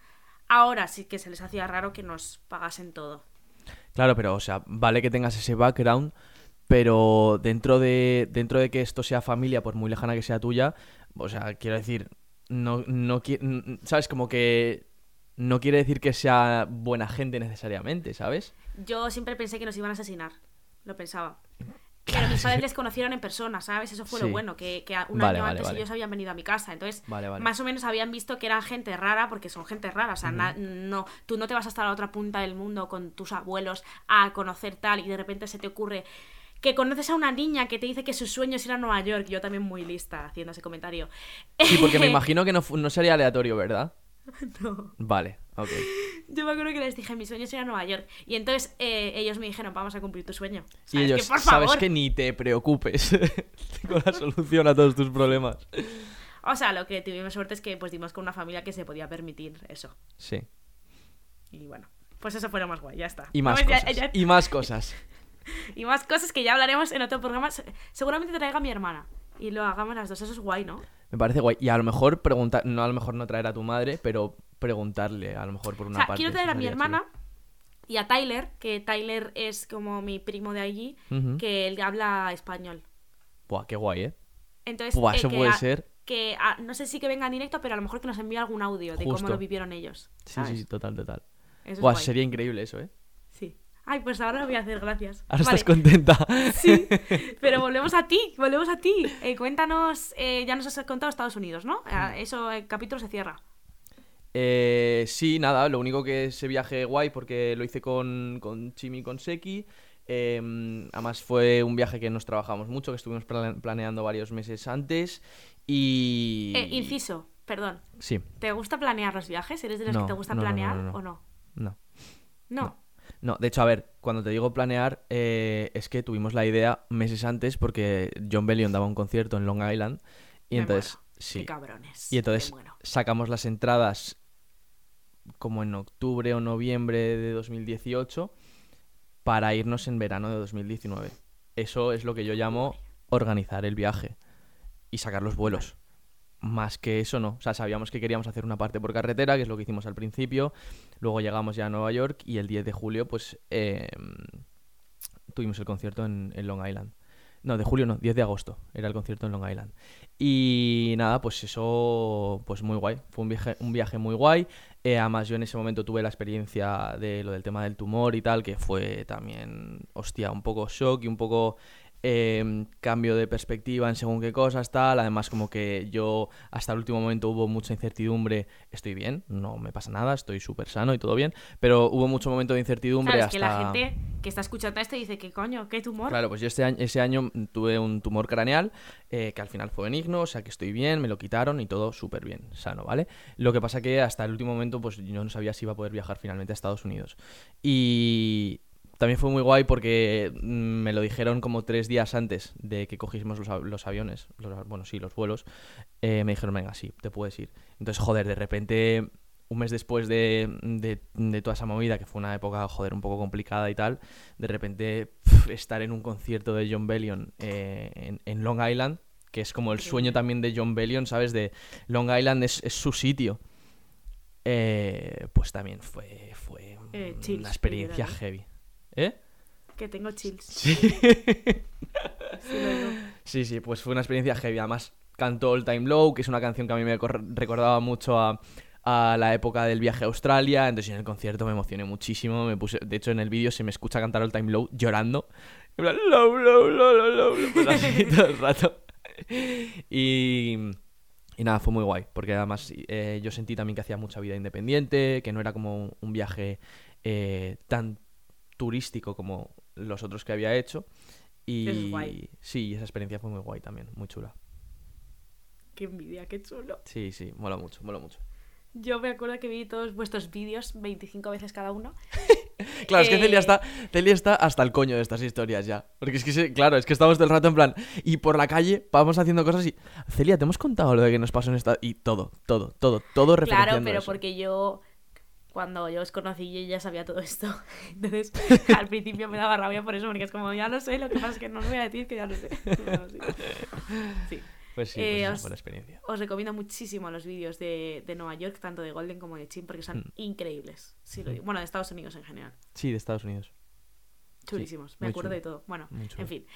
Ahora sí que se les hacía raro que nos pagasen todo. claro, pero, o sea, vale que tengas ese background, pero dentro de, dentro de que esto sea familia, por muy lejana que sea tuya, o sea, quiero decir, no, no ¿sabes? Como que no quiere decir que sea buena gente necesariamente, ¿sabes? Yo siempre pensé que nos iban a asesinar. Lo pensaba. Pero mis padres les conocieron en persona, ¿sabes? Eso fue Sí. lo bueno, que, un Vale, año vale, antes vale. ellos habían venido a mi casa. Entonces, más o menos habían visto que eran gente rara, porque son gente rara. O sea, no, tú no te vas hasta la otra punta del mundo con tus abuelos a conocer tal y de repente se te ocurre que conoces a una niña que te dice que su sueño es ir a Nueva York. Yo también muy lista haciendo ese comentario. Sí, porque me imagino que no, no sería aleatorio, ¿verdad? No. Vale, ok. Yo me acuerdo que les dije, mi sueño es ir a Nueva York. Y entonces eh, ellos me dijeron, vamos a cumplir tu sueño. Y ¿Sabes? ellos, que, por sabes favor. que ni te preocupes. Tengo la solución a todos tus problemas. O sea, lo que tuvimos suerte es que pues dimos con una familia que se podía permitir eso. Sí. Y bueno, pues eso fue lo más guay, ya está. Y más ¿No ves? Ya- cosas. ya- Y más cosas. y más cosas que ya hablaremos en otro programa. Se- Seguramente traiga a mi hermana. Y lo hagamos las dos, eso es guay, ¿no? Me parece guay. Y a lo mejor preguntar, no a lo mejor no traer a tu madre, pero preguntarle a lo mejor por O una sea, parte. quiero traer a mi hermana y a Tyler, que Tyler es como mi primo de allí, chulo. Ujú. que él habla español. Buah, qué guay, ¿eh? Entonces, Buah, eh, eso puede a- ser. Que a- no sé si que venga en directo, pero a lo mejor que nos envíe algún audio de cómo lo vivieron ellos. Sí, ¿sabes? sí, sí, total, total. Eso es Buah, sería increíble eso, ¿eh? Ay, pues ahora lo voy a hacer, gracias. Ahora Vale. estás contenta. Sí, pero volvemos a ti, volvemos a ti. Eh, cuéntanos, eh, ya nos has contado Estados Unidos, ¿no? Ah, Eso, el capítulo se cierra. Eh, sí, nada, lo único que ese viaje guay porque lo hice con, con Chimi y con Seki. Eh, además fue un viaje que nos trabajamos mucho, que estuvimos pla- planeando varios meses antes. Y... Eh, inciso, perdón. Sí, ¿Te gusta planear los viajes? ¿Eres de los No, que te gusta no, planear no. o no? no. No. No, de hecho, a ver, cuando te digo planear, eh, es que tuvimos la idea meses antes porque John Bellion daba un concierto en Long Island. Y Me entonces, muero. sí. Qué cabrones. Y entonces sacamos las entradas como en octubre o noviembre de 2018 para irnos en verano de 2019. Eso es lo que yo llamo organizar el viaje y sacar los vuelos. Más que eso no. O sea, sabíamos que queríamos hacer una parte por carretera, que es lo que hicimos al principio. Luego llegamos ya a Nueva York y el 10 de julio pues eh, tuvimos el concierto en, en Long Island. No, de julio no, 10 de agosto era el concierto en Long Island. Y nada, pues eso, pues muy guay. Fue un viaje, un viaje muy guay. Eh, además, yo en ese momento tuve la experiencia de lo del tema del tumor y tal, que fue también, hostia, un poco shock y un poco eh, cambio de perspectiva en según qué cosas, tal. Además, como que yo hasta el último momento hubo mucha incertidumbre. Estoy bien, no me pasa nada, estoy súper sano y todo bien. Pero hubo mucho momento de incertidumbre Claro, es hasta... que la gente que está escuchando esto dice, ¿qué coño? ¿Qué tumor? Claro, pues yo este año, ese año tuve un tumor craneal eh, que al final fue benigno, o sea que estoy bien, me lo quitaron y todo súper bien, sano, ¿vale? Lo que pasa que hasta el último momento pues yo no sabía si iba a poder viajar finalmente a Estados Unidos. Y también fue muy guay porque mm, me lo dijeron como tres días antes de que cogiésemos los, los aviones, los- bueno, sí, los vuelos. eh, me dijeron, venga, sí, te puedes ir. Entonces, joder, de repente un mes después de, de- de toda esa movida, que fue una época, joder, un poco complicada y tal, de repente estar en un concierto de John Bellion eh, en, en Long Island, que es como el sueño también de John Bellion, ¿sabes? De Long Island es, es su sitio. Eh, pues también fue, fue una experiencia heavy. ¿Eh? Que tengo chills. Sí. Sí. Sí, pues fue una experiencia heavy. Además, cantó All Time Low, que es una canción que a mí me cor- recordaba mucho a, a la época del viaje a Australia. Entonces, en el concierto me emocioné muchísimo. Me puse, de hecho, en el vídeo se me escucha cantar All Time Low llorando. En plan, low, low, low, low, low, low, pues así todo el rato. Y, y nada, fue muy guay. Porque además eh, yo sentí también que hacía mucha vida independiente, que no era como un, un viaje eh, tan turístico como los otros que había hecho. Y es guay. sí, esa experiencia fue muy guay también, muy chula. Qué envidia, qué chulo. Sí, sí, mola mucho, mola mucho. Yo me acuerdo que vi todos vuestros vídeos 25 veces cada uno. Claro, es que Eh, Celia está, Celia está hasta el coño de estas historias ya. Porque es que, claro, es que estamos todo el rato en plan. Y por la calle vamos haciendo cosas y. Celia, ¿te hemos contado lo de que nos pasó en esta.? Y todo, todo, todo, todo Claro, referenciando pero eso. porque yo, cuando yo os conocí, yo ya sabía todo esto. Entonces, al principio me daba rabia por eso, porque es como, ya lo sé, lo que pasa es que no os voy a decir que ya lo sé. Sí. Sí. Pues sí, Eh, pues os- fue la experiencia. Os recomiendo muchísimo los vídeos de, de Nueva York, tanto de Golden como de Chin, porque son Mm. increíbles. Sí, lo digo. Bueno, de Estados Unidos en general. Sí, de Estados Unidos. Chulísimos. me acuerdo chulo. de todo. Bueno, en fin.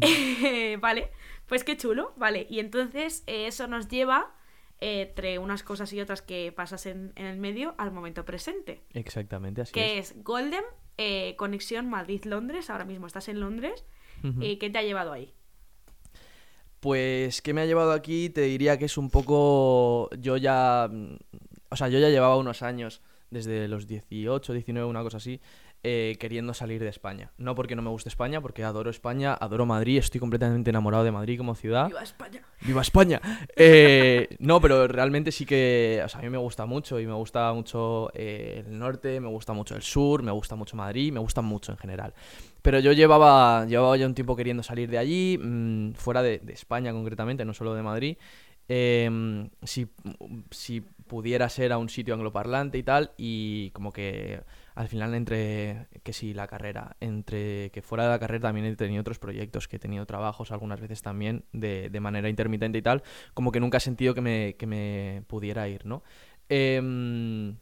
Eh, vale, pues qué chulo. Vale, y entonces eh, eso nos lleva, eh, entre unas cosas y otras que pasas en, en el medio, al momento presente. Exactamente, así que es. es Golden, eh, conexión Madrid-Londres. Ahora mismo estás en Londres. Ujú. Eh, ¿Qué te ha llevado ahí? Pues, ¿qué me ha llevado aquí? Te diría que es un poco. Yo ya. mm, O sea, yo ya llevaba unos años, desde los 18, 19, una cosa así, eh, queriendo salir de España. No porque no me guste España, porque adoro España, adoro Madrid, estoy completamente enamorado de Madrid como ciudad. ¡Viva España! ¡Viva España! Eh, no, pero realmente sí que. O sea, a mí me gusta mucho y me gusta mucho eh, el norte, me gusta mucho el sur, me gusta mucho Madrid, me gusta mucho en general. Pero yo llevaba, llevaba ya un tiempo queriendo salir de allí, mm, fuera de, de España concretamente, no solo de Madrid. Em, si, si pudiera ser a un sitio angloparlante y tal, y como que al final entre que sí, la carrera, entre que fuera de la carrera también he tenido otros proyectos, que he tenido trabajos algunas veces también de, de manera intermitente y tal, como que nunca he sentido que me, que me pudiera ir, ¿no? Em,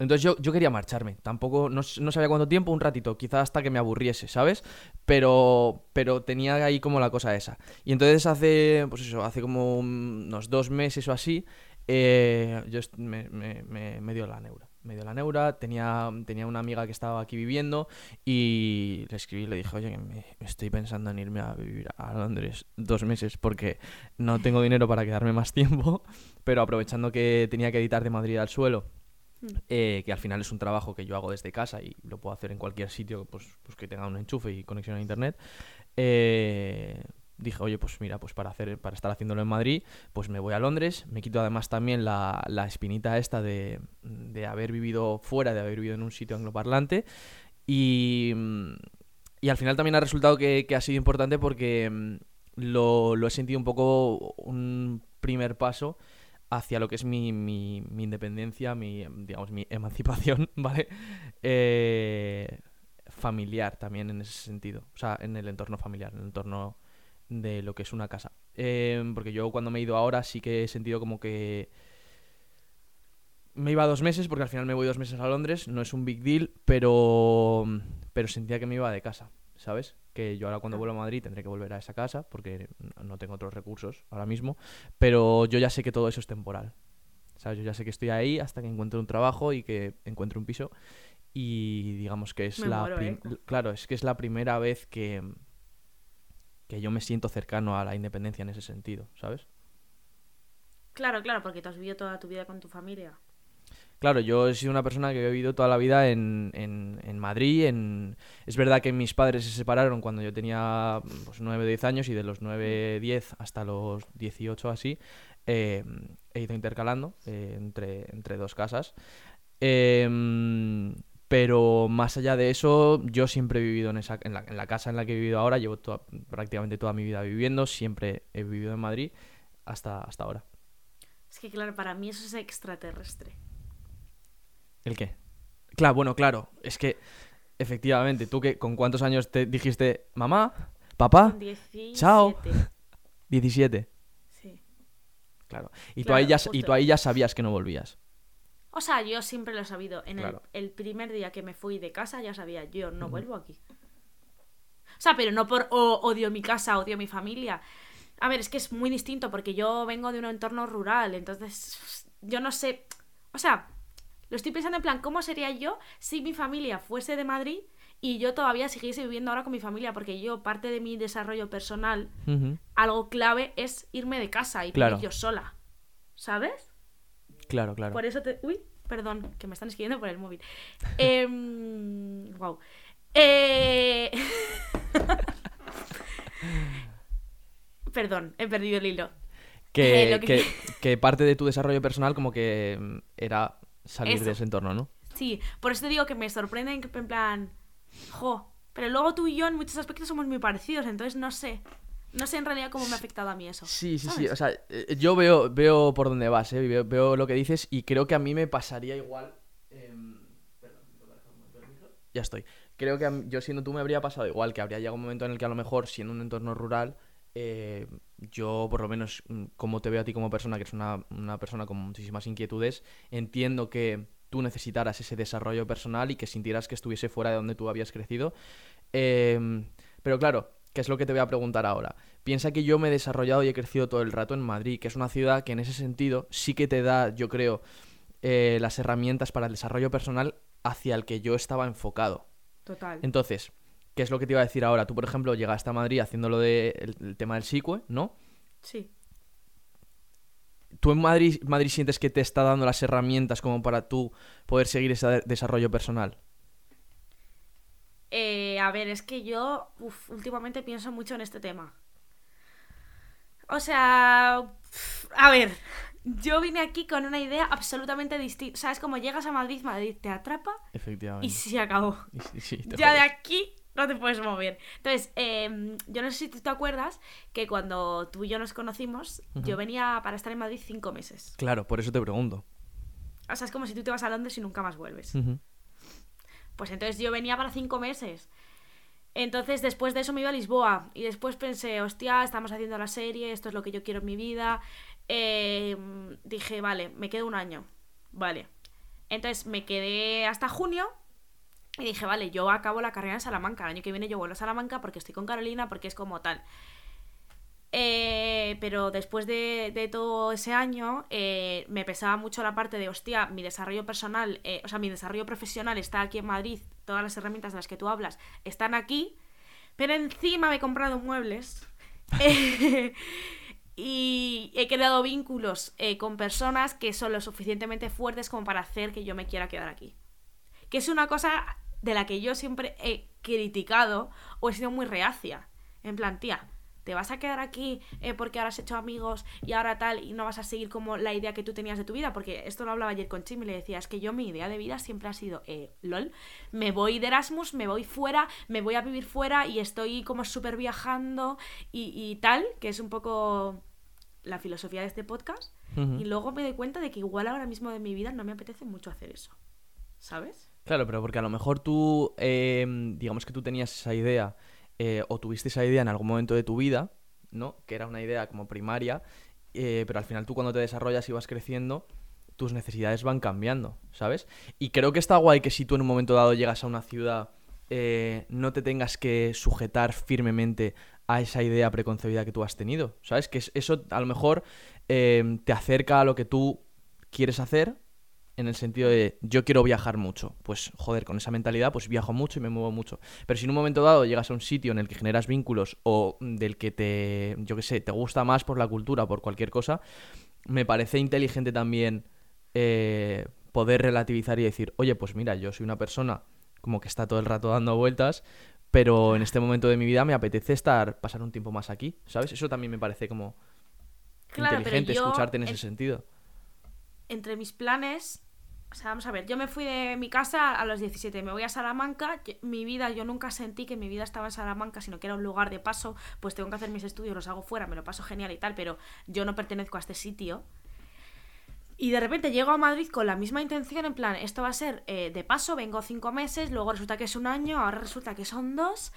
entonces yo, yo quería marcharme, tampoco, no, no sabía cuánto tiempo, un ratito, quizá hasta que me aburriese, ¿sabes? Pero, pero tenía ahí como la cosa esa. Y entonces hace, pues eso, hace como unos dos meses o así, eh, yo me- me- me dio la neura. Me dio la neura, tenía, tenía una amiga que estaba aquí viviendo y le escribí y le dije, oye, que me, estoy pensando en irme a vivir a Londres dos meses porque no tengo dinero para quedarme más tiempo, pero aprovechando que tenía que editar de Madrid al suelo, Mm. eh, que al final es un trabajo que yo hago desde casa y lo puedo hacer en cualquier sitio pues, pues que tenga un enchufe y conexión a internet, eh, dije, oye, pues mira, pues para hacer, para estar haciéndolo en Madrid, pues me voy a Londres, me quito además también la, la espinita esta de, de haber vivido fuera, de haber vivido en un sitio angloparlante. Y, y al final también ha resultado que, que ha sido importante porque mm, lo, lo he sentido un poco un primer paso hacia lo que es mi, mi, mi independencia, mi, digamos, mi emancipación, ¿vale? Eh, familiar también en ese sentido. O sea, en el entorno familiar, en el entorno de lo que es una casa. Eh, porque yo cuando me he ido ahora sí que he sentido como que me iba dos meses, porque al final me voy dos meses a Londres, no es un big deal, pero, pero sentía que me iba de casa, ¿sabes? Que yo ahora cuando vuelva a Madrid tendré que volver a esa casa, porque no tengo otros recursos ahora mismo, pero yo ya sé que todo eso es temporal. ¿Sabes? Yo ya sé que estoy ahí hasta que encuentre un trabajo y que encuentre un piso. Y digamos que es Me la muero, ¿eh? claro, es que es la primera vez que, que yo me siento cercano a la independencia en ese sentido, ¿sabes? Claro, claro, porque tú has vivido toda tu vida con tu familia. Claro, yo he sido una persona que he vivido toda la vida en, en, en Madrid. En... Es verdad que mis padres se separaron cuando yo tenía pues, 9 o 10 años y de los 9, 10 hasta los 18 así eh, he ido intercalando eh, entre, entre dos casas. Em, pero más allá de eso, yo siempre he vivido en, esa, en, la, en la casa en la que he vivido ahora. Llevo toda- prácticamente toda mi vida viviendo. Siempre he vivido en Madrid hasta, hasta ahora. Es que, claro, para mí eso es extraterrestre. ¿El qué? Claro, bueno, claro. Es que, efectivamente, tú que con cuántos años te dijiste, mamá, papá, Con 17. Ah, chao. 17. Sí. Claro. Y, tú ahí ya, y tú ahí ya sabías que no volvías. O sea, yo siempre lo he sabido. En Claro. el, el primer día que me fui de casa ya sabía, yo no vuelvo aquí. O sea, pero no por "Oh, odio mi casa, odio mi familia. A ver, es que es muy distinto porque yo vengo de un entorno rural, entonces yo no sé. O sea, lo estoy pensando en plan, ¿cómo sería yo si mi familia fuese de Madrid y yo todavía siguiese viviendo ahora con mi familia? Porque yo, parte de mi desarrollo personal, algo clave es irme de casa y Claro. vivir yo sola. ¿Sabes? Claro, claro. Por eso te. Uy, perdón, que me están escribiendo por el móvil. Em, wow. Eh... Perdón, he perdido el hilo. Que, Eh, que- que- que parte de tu desarrollo personal como que mm, era salir Eso. de ese entorno, ¿no? Sí, por eso te digo que me sorprende que en plan, jo, pero luego tú y yo en muchos aspectos somos muy parecidos, entonces no sé. No sé en realidad cómo me ha afectado a mí eso. Sí, sí, sí. O sea, eh, yo veo, veo por dónde vas, ¿eh? Veo, veo lo que dices y creo que a mí me pasaría igual. em, perdón, ¿me toca dejar un momento el micro? Ya estoy. Creo que a mí- yo siendo tú me habría pasado igual, que habría llegado un momento en el que a lo mejor, siendo un entorno rural, eh, yo por lo menos, mm, como te veo a ti como persona, que eres una, una persona con muchísimas inquietudes, entiendo que tú necesitaras ese desarrollo personal y que sintieras que estuviese fuera de donde tú habías crecido. Em, pero claro, ¿qué es lo que te voy a preguntar ahora? Piensa que yo me he desarrollado y he crecido todo el rato en Madrid, que es una ciudad que en ese sentido sí que te da, yo creo, eh, las herramientas para el desarrollo personal hacia el que yo estaba enfocado. Total. Entonces, ¿qué es lo que te iba a decir ahora? Tú, por ejemplo, llegaste a Madrid haciendo lo del el tema del psique, ¿no? Sí. ¿Tú en Madrid, Madrid sientes que te está dando las herramientas como para tú poder seguir ese de- desarrollo personal? Eh, a ver, es que yo uf, últimamente pienso mucho en este tema. O sea, uf, a ver, yo vine aquí con una idea absolutamente distinta. ¿Sabes? Como llegas a Madrid, Madrid te atrapa Efectivamente. y se acabó. Y sí, Ya de aquí no te puedes mover. Entonces, eh, yo no sé si tú te acuerdas que cuando tú y yo nos conocimos, yo venía para estar en Madrid cinco meses. Claro, por eso te pregunto. O sea, es como si tú te vas a Londres y nunca más vuelves. Pues entonces yo venía para cinco meses. Entonces después de eso me iba a Lisboa y después pensé, hostia, estamos haciendo la serie, esto es lo que yo quiero en mi vida. Eh, dije, vale, me quedo un año. Vale. Entonces me quedé hasta junio y dije, vale, yo acabo la carrera en Salamanca. El año que viene yo vuelvo a Salamanca porque estoy con Carolina, porque es como tal. Eh, pero después de, todo ese año eh, me pesaba mucho la parte de, hostia, mi desarrollo personal, eh, o sea, mi desarrollo profesional está aquí en Madrid, todas las herramientas de las que tú hablas están aquí, pero encima me he comprado muebles y he creado vínculos con personas que son lo suficientemente fuertes como para hacer que yo me quiera quedar aquí. Que es una cosa de la que yo siempre he criticado o he sido muy reacia. En plan, te vas a quedar aquí eh, porque ahora has hecho amigos y ahora tal y no vas a seguir como la idea que tú tenías de tu vida. Porque esto lo hablaba ayer con Chim y le decía, es que yo mi idea de vida siempre ha sido, eh, lol, me voy de Erasmus, me voy fuera, me voy a vivir fuera y estoy como súper viajando y, y tal, que es un poco la filosofía de este podcast. Y luego me doy cuenta de que igual ahora mismo de mi vida no me apetece mucho hacer eso. ¿Sabes? Claro, pero porque a lo mejor tú, eh, digamos que tú tenías esa idea eh, o tuviste esa idea en algún momento de tu vida, ¿no? Que era una idea como primaria, eh, pero al final tú cuando te desarrollas y vas creciendo, tus necesidades van cambiando, ¿sabes? Y creo que está guay que si tú en un momento dado llegas a una ciudad, eh, no te tengas que sujetar firmemente a esa idea preconcebida que tú has tenido, ¿sabes? Que es- eso a lo mejor te acerca a lo que tú quieres hacer en el sentido de yo quiero viajar mucho. Pues joder, con esa mentalidad pues viajo mucho y me muevo mucho. Pero si en un momento dado llegas a un sitio en el que generas vínculos o del que te, yo qué sé, te gusta más por la cultura, por cualquier cosa, me parece inteligente también eh, poder relativizar y decir, oye, pues mira, yo soy una persona como que está todo el rato dando vueltas, pero en este momento de mi vida me apetece estar, pasar un tiempo más aquí, ¿sabes? Eso también me parece como Claro, inteligente yo, escucharte en ese en- sentido. entre mis planes, o sea, vamos a ver, yo me fui de mi casa a los 17, me voy a Salamanca, mi vida, yo nunca sentí que mi vida estaba en Salamanca, sino que era un lugar de paso, pues tengo que hacer mis estudios, los hago fuera, me lo paso genial y tal, pero yo no pertenezco a este sitio. Y de repente llego a Madrid con la misma intención, en plan, esto va a ser eh, de paso, vengo cinco meses, luego resulta que es un año, ahora resulta que son dos.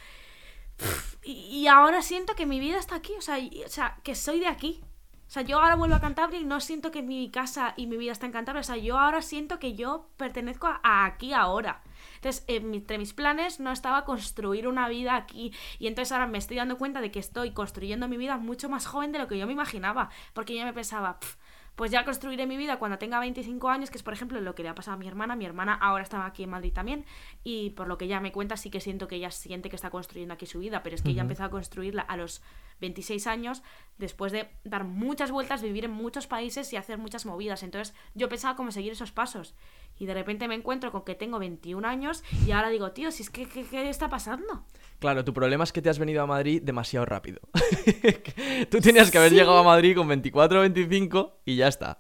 Y, ahora siento que mi vida está aquí, o sea, o sea, que soy de aquí. O sea, yo ahora vuelvo a Cantabria y no siento que mi casa y mi vida está en Cantabria. O sea, yo ahora siento que yo pertenezco a, a aquí ahora. Entonces, en mi- entre mis planes no estaba construir una vida aquí. Y entonces ahora me estoy dando cuenta de que estoy construyendo mi vida mucho más joven de lo que yo me imaginaba. Porque yo me pensaba, "Pf, pues ya construiré mi vida cuando tenga 25 años, que es por ejemplo lo que le ha pasado a mi hermana. Mi hermana ahora estaba aquí en Madrid también y por lo que ella me cuenta sí que siento que ella siente que está construyendo aquí su vida, pero es que ella Ujú. empezó a construirla a los 26 años después de dar muchas vueltas, vivir en muchos países y hacer muchas movidas. Entonces yo pensaba cómo seguir esos pasos. Y de repente me encuentro con que tengo 21 años y ahora digo, tío, si es que, ¿qué, qué está pasando? Claro, tu problema es que te has venido a Madrid demasiado rápido. Tú tenías que haber Sí. llegado a Madrid con 24 o 25 y ya está.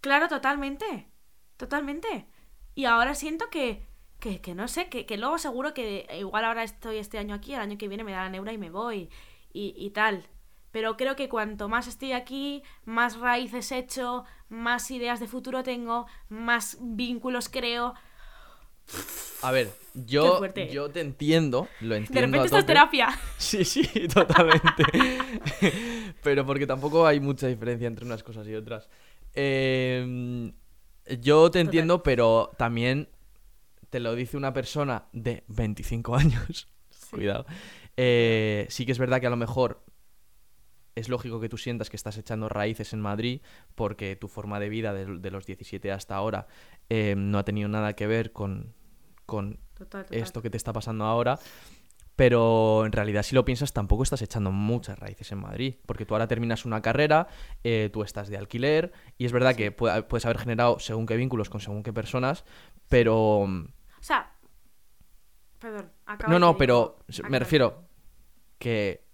Claro, totalmente. Totalmente. Y ahora siento que, que, que no sé, que, que luego seguro que igual ahora estoy este año aquí, el año que viene me da la neura y me voy y, y tal. Pero creo que cuanto más estoy aquí, más raíces he hecho, más ideas de futuro tengo, más vínculos creo. A ver, yo, yo te entiendo, lo entiendo. De repente esto es terapia. Sí, sí, totalmente. Pero porque tampoco hay mucha diferencia entre unas cosas y otras. Eh, yo te entiendo, pero también te lo dice una persona de 25 años. Cuidado. Eh, sí que es verdad que a lo mejor es lógico que tú sientas que estás echando raíces en Madrid porque tu forma de vida de, de los 17 hasta ahora eh, no ha tenido nada que ver con, con Total, total. esto que te está pasando ahora. Pero en realidad, si lo piensas, tampoco estás echando muchas raíces en Madrid. Porque tú ahora terminas una carrera, eh, tú estás de alquiler, y es verdad que puede- puedes haber generado según qué vínculos con según qué personas, pero. O sea, perdón. Acaba No, no, pero me refiero que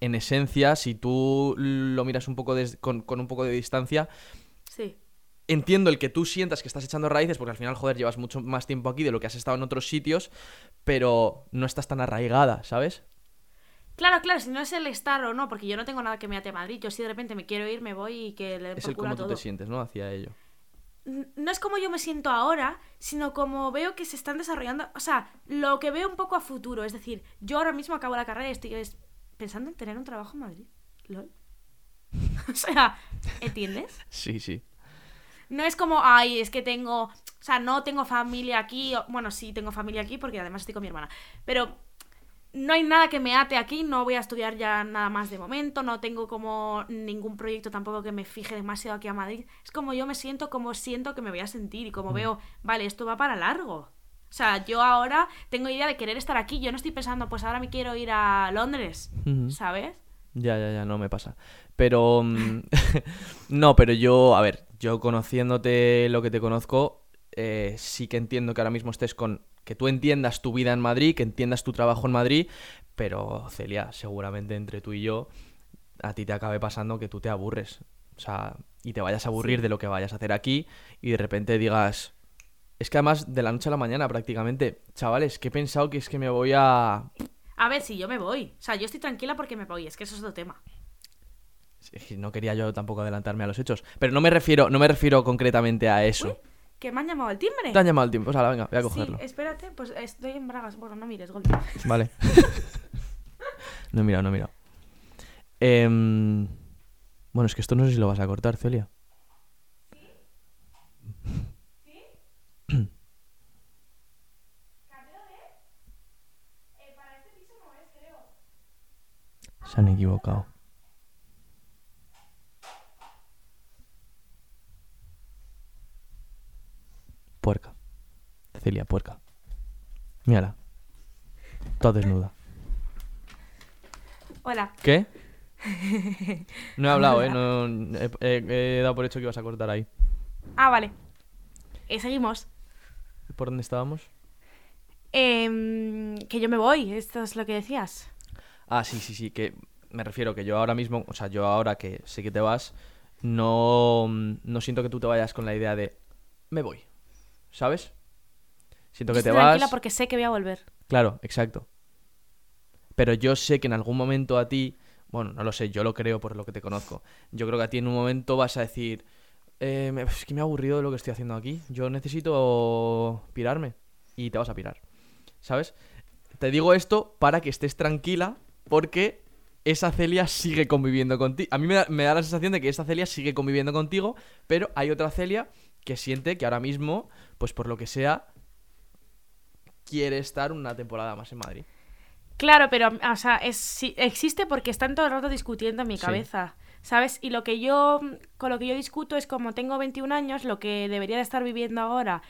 en esencia, si tú lo miras un poco des- con, con un poco de distancia, Sí. entiendo el que tú sientas que estás echando raíces, porque al final, joder, llevas mucho más tiempo aquí de lo que has estado en otros sitios, pero no estás tan arraigada, ¿sabes? Claro, claro, si no es el estar o no, porque yo no tengo nada que me ate a Madrid. Yo si de repente me quiero ir, me voy y que le den Es por el culo a cómo tú te sientes, ¿no? Hacia ello. No es como yo me siento ahora, sino como veo que se están desarrollando. O sea, lo que veo un poco a futuro. Es decir, yo ahora mismo acabo la carrera y estoy es- pensando en tener un trabajo en Madrid. ¿Lol? o sea, ¿entiendes? Sí, sí. No es como, ay, es que tengo, o sea, no tengo familia aquí, o- bueno, sí tengo familia aquí porque además estoy con mi hermana, pero no hay nada que me ate aquí, no voy a estudiar ya nada más de momento, no tengo como ningún proyecto tampoco que me fije demasiado aquí a Madrid. Es como yo me siento, como siento que me voy a sentir y como veo, vale, esto va para largo. O sea, yo ahora tengo idea de querer estar aquí, yo no estoy pensando, pues ahora me quiero ir a Londres. ¿sabes? Ya, ya, ya, no me pasa. Pero. mm, no, pero yo, a ver, yo conociéndote lo que te conozco, eh, sí que entiendo que ahora mismo estés con. Que tú entiendas tu vida en Madrid, que entiendas tu trabajo en Madrid, pero Celia, seguramente entre tú y yo, a ti te acabe pasando que tú te aburres. O sea, y te vayas a aburrir de lo que vayas a hacer aquí y de repente digas. Es que además, de la noche a la mañana prácticamente, chavales, que he pensado que es que me voy a. A ver, si yo me voy. O sea, yo estoy tranquila porque me voy, es que eso es otro tema. No quería yo tampoco adelantarme a los hechos. Pero no me refiero, no me refiero concretamente a eso. Uy, que me han llamado al timbre. Te han llamado el tiempo. O sea, venga, voy a cogerlo. Sí, espérate, pues estoy en bragas. Bueno, no mires, gol. Vale. no he mirado, no he mirado. Em, bueno, es que esto no sé si lo vas a cortar, Celia. Se han equivocado. Puerca. Celia, puerca. Mírala. Toda desnuda. Hola. ¿Qué? No he hablado, ¿eh? No, he, he- he dado por hecho que ibas a cortar ahí. Ah, vale. Eh, seguimos. ¿Por dónde estábamos? Em, que yo me voy, esto es lo que decías. Ah, sí, sí, sí, que me refiero que yo ahora mismo, o sea, yo ahora que sé que te vas, no, no siento que tú te vayas con la idea de me voy, ¿sabes? Siento Yo que te estoy vas... tranquila porque sé que voy a volver. Claro, exacto. Pero yo sé que en algún momento a ti, bueno, no lo sé, yo lo creo por lo que te conozco. Yo creo que a ti en un momento vas a decir, eh, es que me ha aburrido de lo que estoy haciendo aquí. Yo necesito pirarme. Y te vas a pirar. ¿Sabes? Te digo esto para que estés tranquila porque esa Celia sigue conviviendo contigo. A mí me da, me da la sensación de que esa Celia sigue conviviendo contigo, pero hay otra Celia que siente que ahora mismo, pues por lo que sea, quiere estar una temporada más en Madrid. Claro, pero, o sea, es, sí, existe porque están todo el rato discutiendo en mi Sí. cabeza, ¿sabes? Y lo que yo, con lo que yo discuto es como tengo 21 años, lo que debería de estar viviendo ahora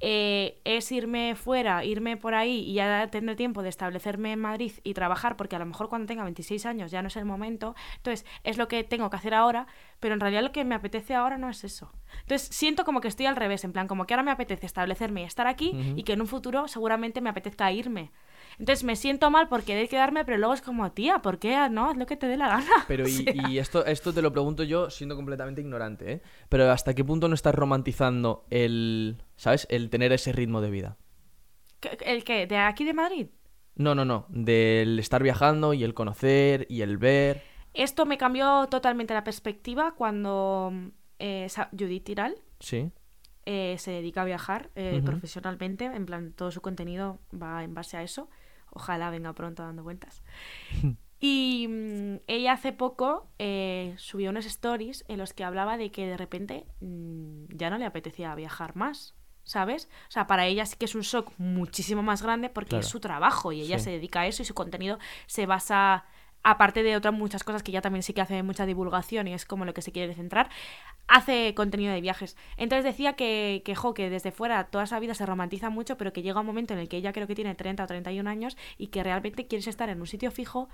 eh, es irme fuera, irme por ahí y ya tener tiempo de establecerme en Madrid y trabajar, porque a lo mejor cuando tenga 26 años ya no es el momento. Entonces, es lo que tengo que hacer ahora, pero en realidad lo que me apetece ahora no es eso. Entonces, siento como que estoy al revés, en plan, como que ahora me apetece establecerme y estar aquí y que en un futuro seguramente me apetezca irme. Entonces me siento mal por querer quedarme, pero luego es como, tía, ¿por qué? No, es lo que te dé la gana. Pero O y, sea, y esto, esto te lo pregunto yo siendo completamente ignorante, ¿eh? Pero ¿hasta qué punto no estás romantizando el, ¿sabes? El tener ese ritmo de vida. ¿qué- ¿El qué? ¿De aquí de Madrid? No, no, no. Del estar viajando y el conocer y el ver. Esto me cambió totalmente la perspectiva cuando eh, Judith Tiral Sí. eh, se dedica a viajar eh, profesionalmente, en plan, todo su contenido va en base a eso. Ojalá venga pronto dando vueltas. Y mm, ella hace poco eh, subió unos stories en los que hablaba de que de repente mm, ya no le apetecía viajar más, ¿sabes? O sea, para ella sí que es un shock muchísimo más grande porque Claro. es su trabajo y ella Sí. se dedica a eso y su contenido se basa, aparte de otras muchas cosas que ella también sí que hace mucha divulgación y es como lo que se quiere centrar, hace contenido de viajes. Entonces decía que, que, jo, que desde fuera toda esa vida se romantiza mucho, pero que llega un momento en el que ella creo que tiene 30 o 31 años y que realmente quieres estar en un sitio fijo,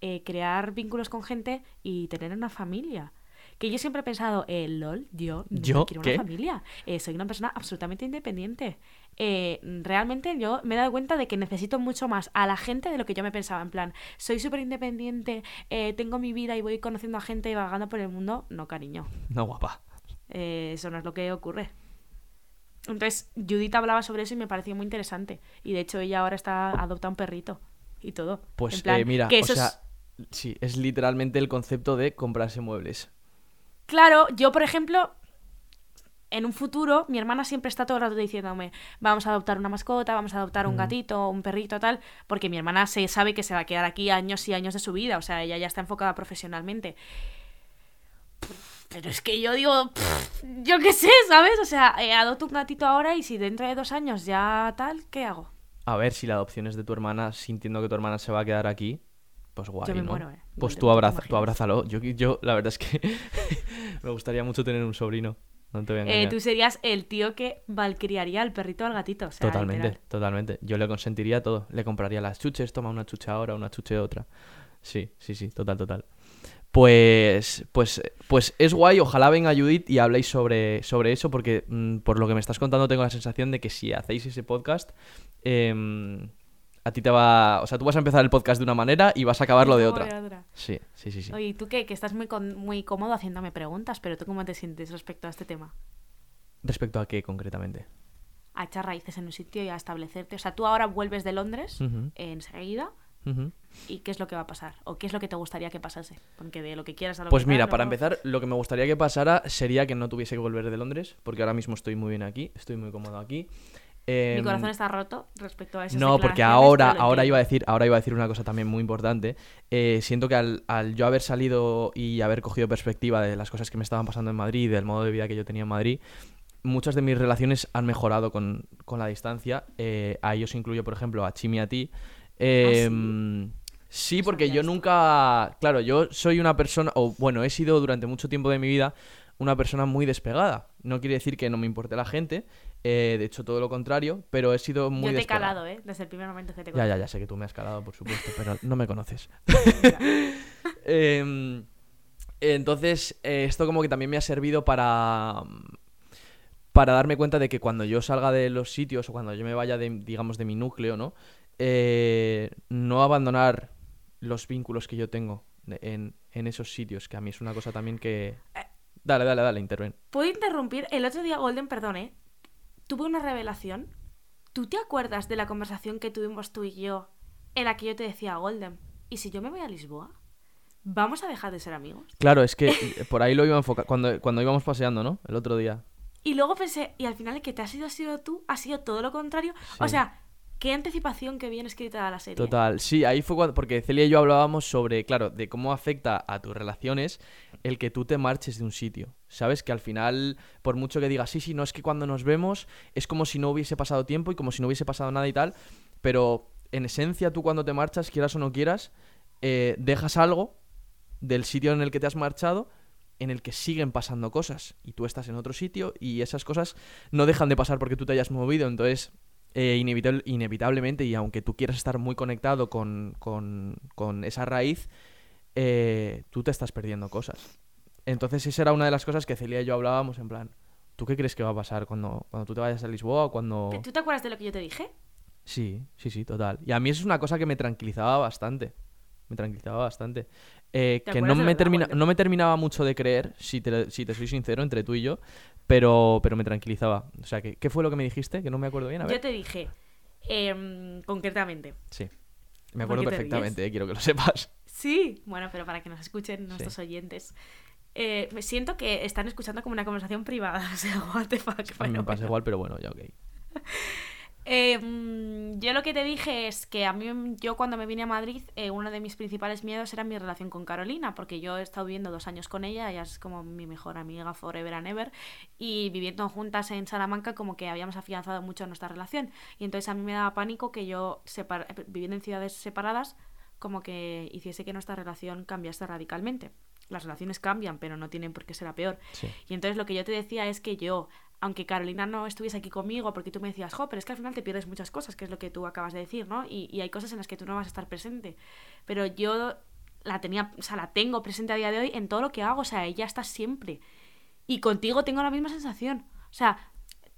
eh, crear vínculos con gente y tener una familia. Que yo siempre he pensado, eh, lol, yo ¿Yo? quiero ¿Qué? una familia. Eh, soy una persona absolutamente independiente. Eh, realmente yo me he dado cuenta de que necesito mucho más a la gente de lo que yo me pensaba. En plan, soy súper independiente, eh, tengo mi vida y voy conociendo a gente y vagando por el mundo. No, cariño. No, guapa. Eso no es lo que ocurre. Entonces, Judith hablaba sobre eso y me pareció muy interesante. Y de hecho, ella ahora está adopta un perrito y todo. Pues En plan, mira, que o es- sea, sí, es literalmente el concepto de comprarse muebles. Claro, yo, por ejemplo, en un futuro, mi hermana siempre está todo el rato diciéndome, vamos a adoptar una mascota, vamos a adoptar un Ujú. gatito, un perrito, tal, porque mi hermana se sabe que se va a quedar aquí años y años de su vida, o sea, ella ya está enfocada profesionalmente. Pero es que yo digo, yo qué sé, ¿sabes? O sea, eh, adopto un gatito ahora y si dentro de dos años ya tal, ¿qué hago? A ver si la adopción es de tu hermana, sintiendo que tu hermana se va a quedar aquí. Pues guay, Yo me ¿no? muero, eh. Pues tú, abraza, tú abrázalo. Yo, yo, la verdad es que me gustaría mucho tener un sobrino. No te voy a Eh, tú serías el tío que malcriaría al perrito o al gatito, o sea, totalmente, literal. totalmente. Yo le consentiría todo. Le compraría las chuches, toma una chuche ahora, una chuche otra. Sí, sí, sí, total, total. Pues, pues, pues es guay, ojalá venga Judith y habléis sobre, sobre eso, porque mm, por lo que me estás contando tengo la sensación de que si hacéis ese podcast, em, a ti te va... O sea, tú vas a empezar el podcast de una manera y vas a acabarlo de otra. Sí, sí, sí, sí. Oye, ¿y tú qué? Que estás muy, con- muy cómodo haciéndome preguntas, pero ¿tú cómo te sientes respecto a este tema? ¿Respecto a qué concretamente? A echar raíces en un sitio y a establecerte. O sea, tú ahora vuelves de Londres enseguida. ¿Y qué es lo que va a pasar? ¿O qué es lo que te gustaría que pasase? Porque de lo que quieras a lo Pues que mira, tal, para empezar, lo que me gustaría que pasara sería que no tuviese que volver de Londres, porque ahora mismo estoy muy bien aquí, estoy muy cómodo aquí. Mi Em, corazón está roto respecto a esas No, porque ahora, ahora iba a decir, ahora iba a decir una cosa también muy importante. Eh, siento que al, al yo haber salido y haber cogido perspectiva de las cosas que me estaban pasando en Madrid, del modo de vida que yo tenía en Madrid, muchas de mis relaciones han mejorado con, con la distancia. Eh, a ellos incluyo, por ejemplo, a Chimi y a ti. Em, sí, No porque sabía yo nunca. Claro, yo soy una persona, o bueno, he sido durante mucho tiempo de mi vida una persona muy despegada. No quiere decir que no me importe la gente, eh, de hecho, todo lo contrario, pero he sido muy Yo te he calado, ¿eh? Desde el primer momento que te Ya, conozco. ya, ya sé que tú me has calado, por supuesto, pero no me conoces. Em, entonces, eh, esto como que también me ha servido para, para darme cuenta de que cuando yo salga de los sitios o cuando yo me vaya, de, digamos, de mi núcleo, ¿no? Eh, no abandonar los vínculos que yo tengo en, en esos sitios, que a mí es una cosa también que... Dale, dale, dale, interven. ¿Puedo interrumpir? El otro día, Golden, perdón, ¿eh? Tuve una revelación. ¿Tú te acuerdas de la conversación que tuvimos tú y yo en la que yo te decía, Golden, ¿y si yo me voy a Lisboa? ¿Vamos a dejar de ser amigos? Claro, es que por ahí lo iba a enfocar, cuando, cuando íbamos paseando, ¿no? El otro día. Y luego pensé, y al final el que te has sido, has sido tú, ha sido todo lo contrario. O sea, qué anticipación que bien escrita la serie. Total, sí, ahí fue cuando, porque Celia y yo hablábamos sobre, claro, de cómo afecta a tus relaciones el que tú te marches de un sitio. Sabes que al final, por mucho que digas, sí, sí, no es que cuando nos vemos es como si no hubiese pasado tiempo y como si no hubiese pasado nada y tal, pero en esencia tú cuando te marchas, quieras o no quieras, eh, dejas algo del sitio en el que te has marchado en el que siguen pasando cosas y tú estás en otro sitio y esas cosas no dejan de pasar porque tú te hayas movido, entonces eh, inevitablemente, inevitablemente y aunque tú quieras estar muy conectado con, con, con esa raíz, eh, tú te estás perdiendo cosas. Entonces esa era una de las cosas que Celia y yo hablábamos en plan, ¿tú qué crees que va a pasar cuando, cuando tú te vayas a Lisboa o cuando... ¿Tú te acuerdas de lo que yo te dije? Sí, sí, sí, total. Y a mí eso es una cosa que me tranquilizaba bastante. Me tranquilizaba bastante. Eh, ¿Te que no me, termina, no me terminaba mucho de creer, si te, si te soy sincero, entre tú y yo, pero, pero me tranquilizaba. O sea, que, ¿qué fue lo que me dijiste? Que no me acuerdo bien. A ver. Yo te dije, em, concretamente. Sí. Me ¿Por acuerdo qué te perfectamente, eh, quiero que lo sepas. Sí, bueno, pero para que nos escuchen nuestros oyentes. Eh, me siento que están escuchando como una conversación privada. O sea, what the fuck. A mí me pasa bueno. igual, pero bueno, ya ok. Eh, mm, yo lo que te dije es que a mí, yo cuando me vine a Madrid, eh, uno de mis principales miedos era mi relación con Carolina, porque yo he estado viviendo dos años con ella, ella es como mi mejor amiga forever and ever, y viviendo juntas en Salamanca como que habíamos afianzado mucho nuestra relación. Y entonces a mí me daba pánico que yo, separ- viviendo en ciudades separadas, como que hiciese que nuestra relación cambiase radicalmente. Las relaciones cambian, pero no tienen por qué ser a peor. Sí. Y entonces lo que yo te decía es que yo, aunque Carolina no estuviese aquí conmigo, porque tú me decías, jo, pero es que al final te pierdes muchas cosas, que es lo que tú acabas de decir, ¿no? Y, y hay cosas en las que tú no vas a estar presente. Pero yo la tenía, o sea, la tengo presente a día de hoy en todo lo que hago, o sea, ella está siempre. Y contigo tengo la misma sensación. O sea,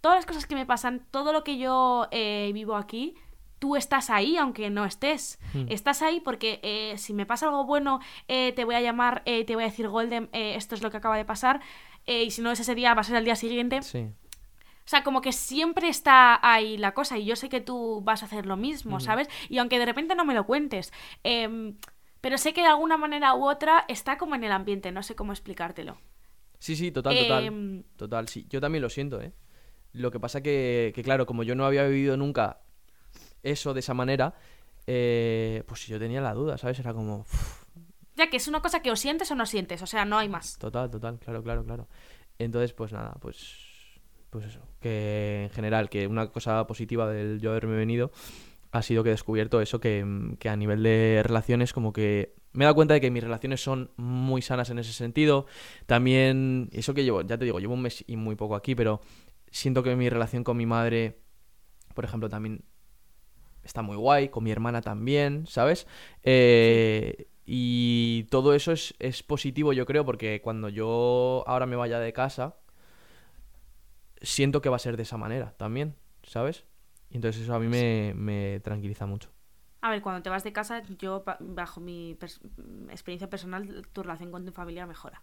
todas las cosas que me pasan, todo lo que yo eh, vivo aquí, tú estás ahí aunque no estés. Hmm. Estás ahí porque eh, si me pasa algo bueno, eh, te voy a llamar, eh, te voy a decir, Golden, esto es lo que acaba de pasar. Eh, y si no es ese día, va a ser el día siguiente. Sí. O sea, como que siempre está ahí la cosa y yo sé que tú vas a hacer lo mismo. ¿sabes? Y aunque de repente no me lo cuentes, em, pero sé que de alguna manera u otra está como en el ambiente, no sé cómo explicártelo. Sí, sí, total, total. Em, Total, sí. Yo también lo siento, ¿eh? Lo que pasa que, que claro, como yo no había vivido nunca eso de esa manera, eh, pues yo tenía la duda, ¿sabes? Era como, "Uf, ya que es una cosa que o sientes o no sientes, o sea, no hay más. total, total, claro, claro, claro. Entonces, pues nada, pues, pues eso. Que en general, que una cosa positiva del yo haberme venido ha sido que he descubierto eso, que, que a nivel de relaciones como que me he dado cuenta de que mis relaciones son muy sanas en ese sentido. También, eso que llevo, ya te digo, llevo un mes y muy poco aquí, pero siento que mi relación con mi madre, por ejemplo, también está muy guay, con mi hermana también, ¿sabes? Eh, todo eso es, es positivo, yo creo, porque cuando yo ahora me vaya de casa, siento que va a ser de esa manera también, ¿sabes? Y entonces eso a mí me, me tranquiliza mucho. A ver, cuando te vas de casa, yo, ba- bajo mi pers- experiencia personal, tu relación con tu familia mejora.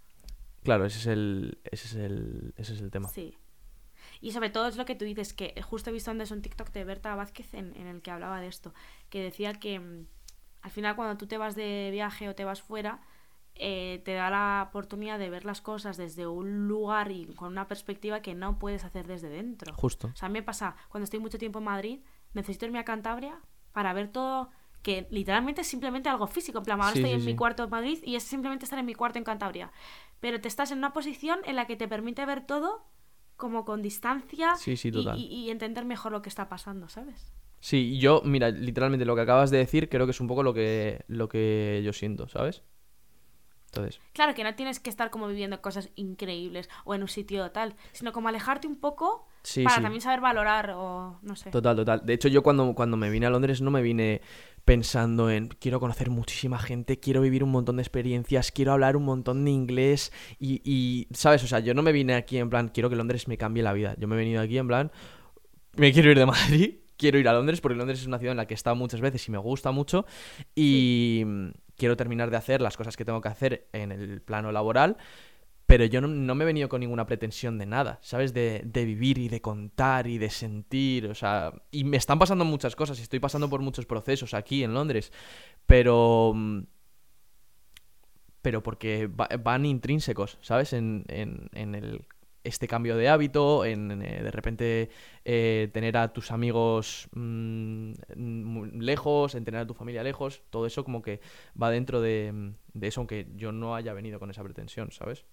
Claro, ese es el, ese es el, ese es el tema. Sí. Y sobre todo es lo que tú dices, que justo he visto antes un TikTok de Berta Vázquez en, en el que hablaba de esto, que decía que mm, al final cuando tú te vas de viaje o te vas fuera, eh, te da la oportunidad de ver las cosas desde un lugar y con una perspectiva que no puedes hacer desde dentro. Justo. O sea, a mí me pasa, cuando estoy mucho tiempo en Madrid, necesito irme a Cantabria para ver todo, que literalmente es simplemente algo físico. En plan, ahora Sí, estoy sí, en mi cuarto en Madrid y es simplemente estar en mi cuarto en Cantabria. Pero te estás en una posición en la que te permite ver todo como con distancia y entender mejor lo que está pasando, ¿sabes? Sí, yo, mira, literalmente lo que acabas de decir creo que es un poco lo que, lo que yo siento, ¿sabes? Entonces, Claro que no tienes que estar como viviendo cosas increíbles o en un sitio tal, sino como alejarte un poco sí, para sí. también saber valorar o no sé. Total, total. De hecho, yo cuando, cuando me vine a Londres no me vine pensando en quiero conocer muchísima gente, quiero vivir un montón de experiencias, quiero hablar un montón de inglés y, y, ¿sabes? O sea, yo no me vine aquí en plan, quiero que Londres me cambie la vida. Yo me he venido aquí en plan, me quiero ir de Madrid, quiero ir a Londres porque Londres es una ciudad en la que he estado muchas veces y me gusta mucho y mm, quiero terminar de hacer las cosas que tengo que hacer en el plano laboral. Pero yo no, no me he venido con ninguna pretensión de nada, ¿sabes? De, de vivir y de contar y de sentir, o sea... Y me están pasando muchas cosas y estoy pasando por muchos procesos aquí en Londres, pero... mm, Pero porque va- van intrínsecos, ¿sabes? En, en, en el, este cambio de hábito, en, eh, de repente eh, tener a tus amigos mm, mm, lejos, en tener a tu familia lejos, todo eso como que va dentro de, de eso, aunque yo no haya venido con esa pretensión, ¿sabes?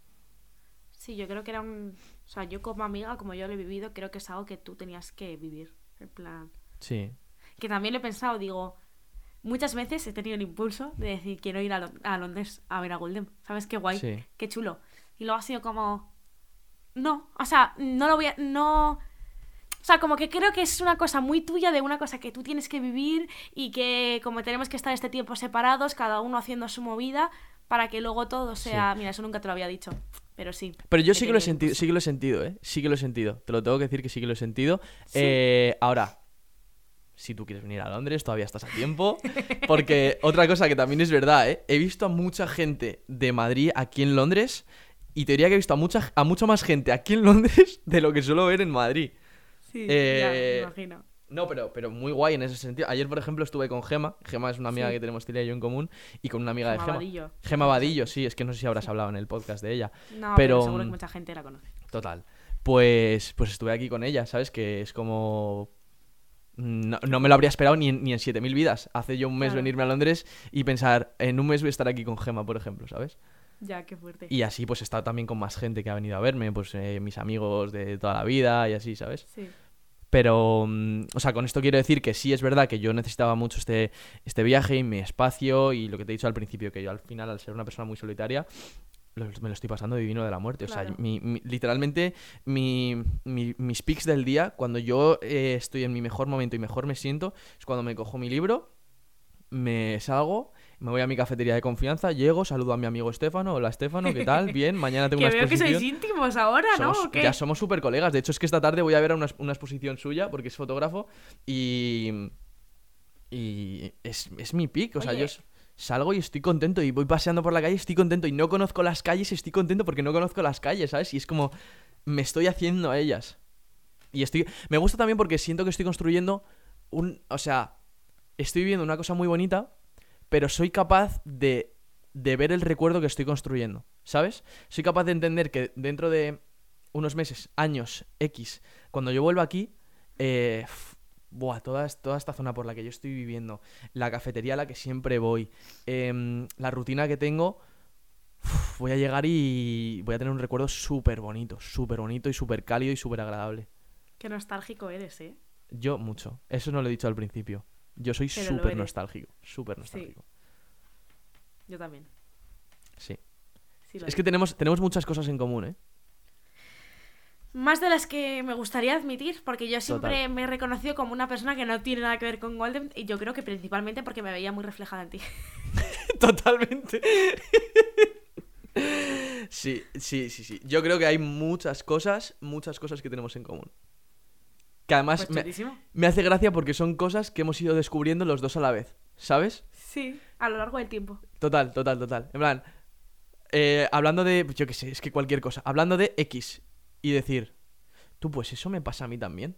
Sí, yo creo que era un... O sea, yo como amiga, como yo lo he vivido, creo que es algo que tú tenías que vivir. En plan... Sí, Que también lo he pensado, digo... muchas veces he tenido el impulso de decir, quiero ir a, a Londres a ver a Golden. ¿Sabes qué guay? Sí. Qué chulo. Y luego ha sido como... No, o sea, no lo voy a... No... O sea, como que creo que es una cosa muy tuya de una cosa que tú tienes que vivir y que como tenemos que estar este tiempo separados, cada uno haciendo su movida, para que luego todo sea... Mira, eso nunca te lo había dicho, pero sí. Pero yo sí que lo he sentido, sí que lo he sentido, ¿eh? Sí que lo he sentido. Te lo tengo que decir que sí que lo he sentido. Sí. Eh, ahora, si tú quieres venir a Londres, todavía estás a tiempo. Porque otra cosa que también es verdad, ¿eh? He visto a mucha gente de Madrid aquí en Londres y te diría que he visto a mucha, a mucha más gente aquí en Londres de lo que suelo ver en Madrid. Sí, Eh, ya, me imagino. No, pero, pero muy guay en ese sentido. Ayer, por ejemplo, estuve con Gema. Gema es una amiga Sí. que tenemos Tilia y yo en común. Y con una amiga de Gema. Vadillo. Gema Vadillo, sí. Es que no sé si habrás hablado en el podcast de ella. No, pero, pero, seguro que mm, mucha gente la conoce. Total. Pues, pues estuve aquí con ella, ¿sabes? Que es como... No, no me lo habría esperado ni en, ni en 7.000 vidas. Hace yo un mes Claro. venirme a Londres y pensar, en un mes voy a estar aquí con Gema, por ejemplo, ¿sabes? Ya, qué fuerte. Y así pues he estado también con más gente que ha venido a verme, pues eh, mis amigos de toda la vida y así, ¿sabes? Sí. Pero, mm, o sea, con esto quiero decir que sí es verdad que yo necesitaba mucho este, este viaje y mi espacio y lo que te he dicho al principio, que yo al final, al ser una persona muy solitaria, lo- me lo estoy pasando divino de la muerte. O sea, mi- mi- literalmente mi, mi- mis pics del día, cuando yo eh, estoy en mi mejor momento y mejor me siento, es cuando me cojo mi libro, me salgo, me voy a mi cafetería de confianza, llego, saludo a mi amigo Estefano, hola Estefano, ¿qué tal? Bien, mañana tengo Que una veo que exposición. sois íntimos ahora, ¿no? Somos- ¿O qué? Ya somos súper colegas. De hecho, es que esta tarde voy a ver una, una exposición suya porque es fotógrafo y. Y es, es mi pick. O sea, yo salgo y estoy contento y voy paseando por la calle estoy contento y no conozco las calles estoy contento porque no conozco las calles, ¿sabes? Y es como. Me estoy haciendo a ellas. Y estoy. Me gusta también porque siento que estoy construyendo un. O sea, estoy viviendo una cosa muy bonita, pero soy capaz de, de ver el recuerdo que estoy construyendo, ¿sabes? Soy capaz de entender que dentro de unos meses, años, X, cuando yo vuelva aquí, eh, buah, toda, es- toda esta zona por la que yo estoy viviendo, la cafetería a la que siempre voy, em, la rutina que tengo, uf, voy a llegar y voy a tener un recuerdo súper bonito, súper bonito y súper cálido y súper agradable. Qué nostálgico eres, ¿eh? Yo mucho, eso no lo he dicho al principio. Yo soy súper nostálgico, súper nostálgico. Yo también. Sí. Es que tenemos, tenemos muchas cosas en común, ¿eh? Más de las que me gustaría admitir, porque yo siempre Total. me he reconocido como una persona que no tiene nada que ver con Golden, y yo creo que principalmente porque me veía muy reflejada en ti. Totalmente. Sí, sí, sí, sí. Yo creo que hay muchas cosas, muchas cosas que tenemos en común. Que además Pues me, me hace gracia porque son cosas que hemos ido descubriendo los dos a la vez, ¿sabes? Sí, a lo largo del tiempo. Total, total, total. En plan, eh, hablando de, yo qué sé, es que cualquier cosa. Hablando de X y decir, tú, pues eso me pasa a mí también.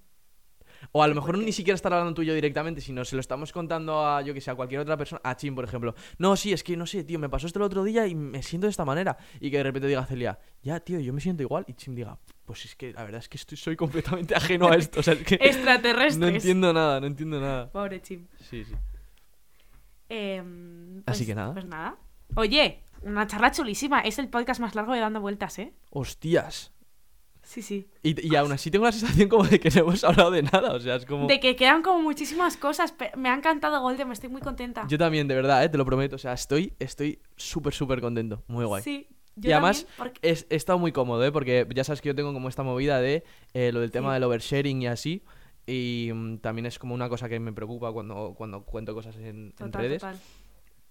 O a lo mejor ni siquiera estar hablando tú y yo directamente, sino se lo estamos contando a, yo que sé, a cualquier otra persona. A Chin, por ejemplo. No, sí, es que no sé, tío, me pasó esto el otro día y me siento de esta manera. Y que de repente diga Celia, ya, tío, yo me siento igual. Y Chin diga, pues es que la verdad es que estoy, soy completamente ajeno a esto. O sea, es que Extraterrestres. no entiendo nada, no entiendo nada. Pobre Chim. Sí, sí. Em, Así pues- que nada. Pues nada. Oye, una charla chulísima. Es el podcast más largo de Dando Vueltas, ¿eh? Hostias. Sí, sí. Y, y aún así tengo la sensación como de que no hemos hablado de nada. O sea, es como. De que quedan como muchísimas cosas. Me ha encantado Golden, me estoy muy contenta. Yo también, de verdad, ¿eh? te lo prometo. O sea, estoy estoy súper, súper contento. Muy guay. Sí. Yo y además, porque- he, he estado muy cómodo, ¿eh? Porque ya sabes que yo tengo como esta movida de eh, lo del tema Sí. del oversharing y así. Y mm, también es como una cosa que me preocupa cuando, cuando cuento cosas en, en Total, redes. total.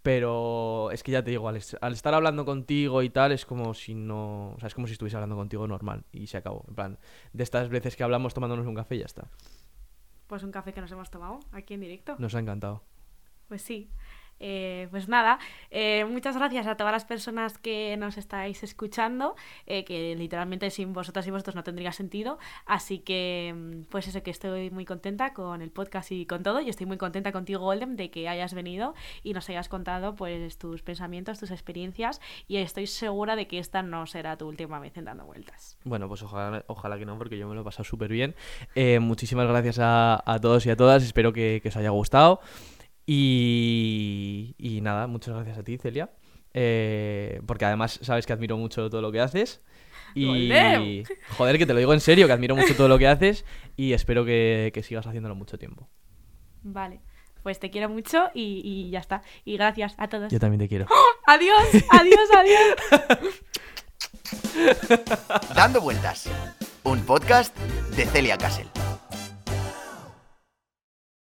Pero es que ya te digo, al, est- al estar hablando contigo y tal, es como si no. O sea, es como si estuviese hablando contigo normal. Y se acabó. En plan, de estas veces que hablamos tomándonos un café y ya está. Pues un café que nos hemos tomado aquí en directo. Nos ha encantado. Pues sí. Eh, pues nada, eh, muchas gracias a todas las personas que nos estáis escuchando, eh, que literalmente sin vosotras y vosotros no tendría sentido. Así que, mm, pues eso, que estoy muy contenta con el podcast y con todo. Y estoy muy contenta contigo, Golden, de que hayas venido y nos hayas contado pues tus pensamientos, tus experiencias. Y estoy segura de que esta no será tu última vez en dando vueltas. Bueno, pues ojalá, ojalá que no, porque yo me lo he pasado súper bien. Muchísimas gracias a, a todos y a todas. Espero que, que os haya gustado. Y, y nada, muchas gracias a ti, Celia. Eh, porque además sabes que admiro mucho todo lo que haces. Y joder, que te lo digo en serio, que admiro mucho todo lo que haces. Y espero que, que sigas haciéndolo mucho tiempo. Vale. Pues te quiero mucho y, y ya está. Y gracias a todos. Yo también te quiero. Adiós, adiós, adiós. Dando vueltas. Un podcast de Celia Castle.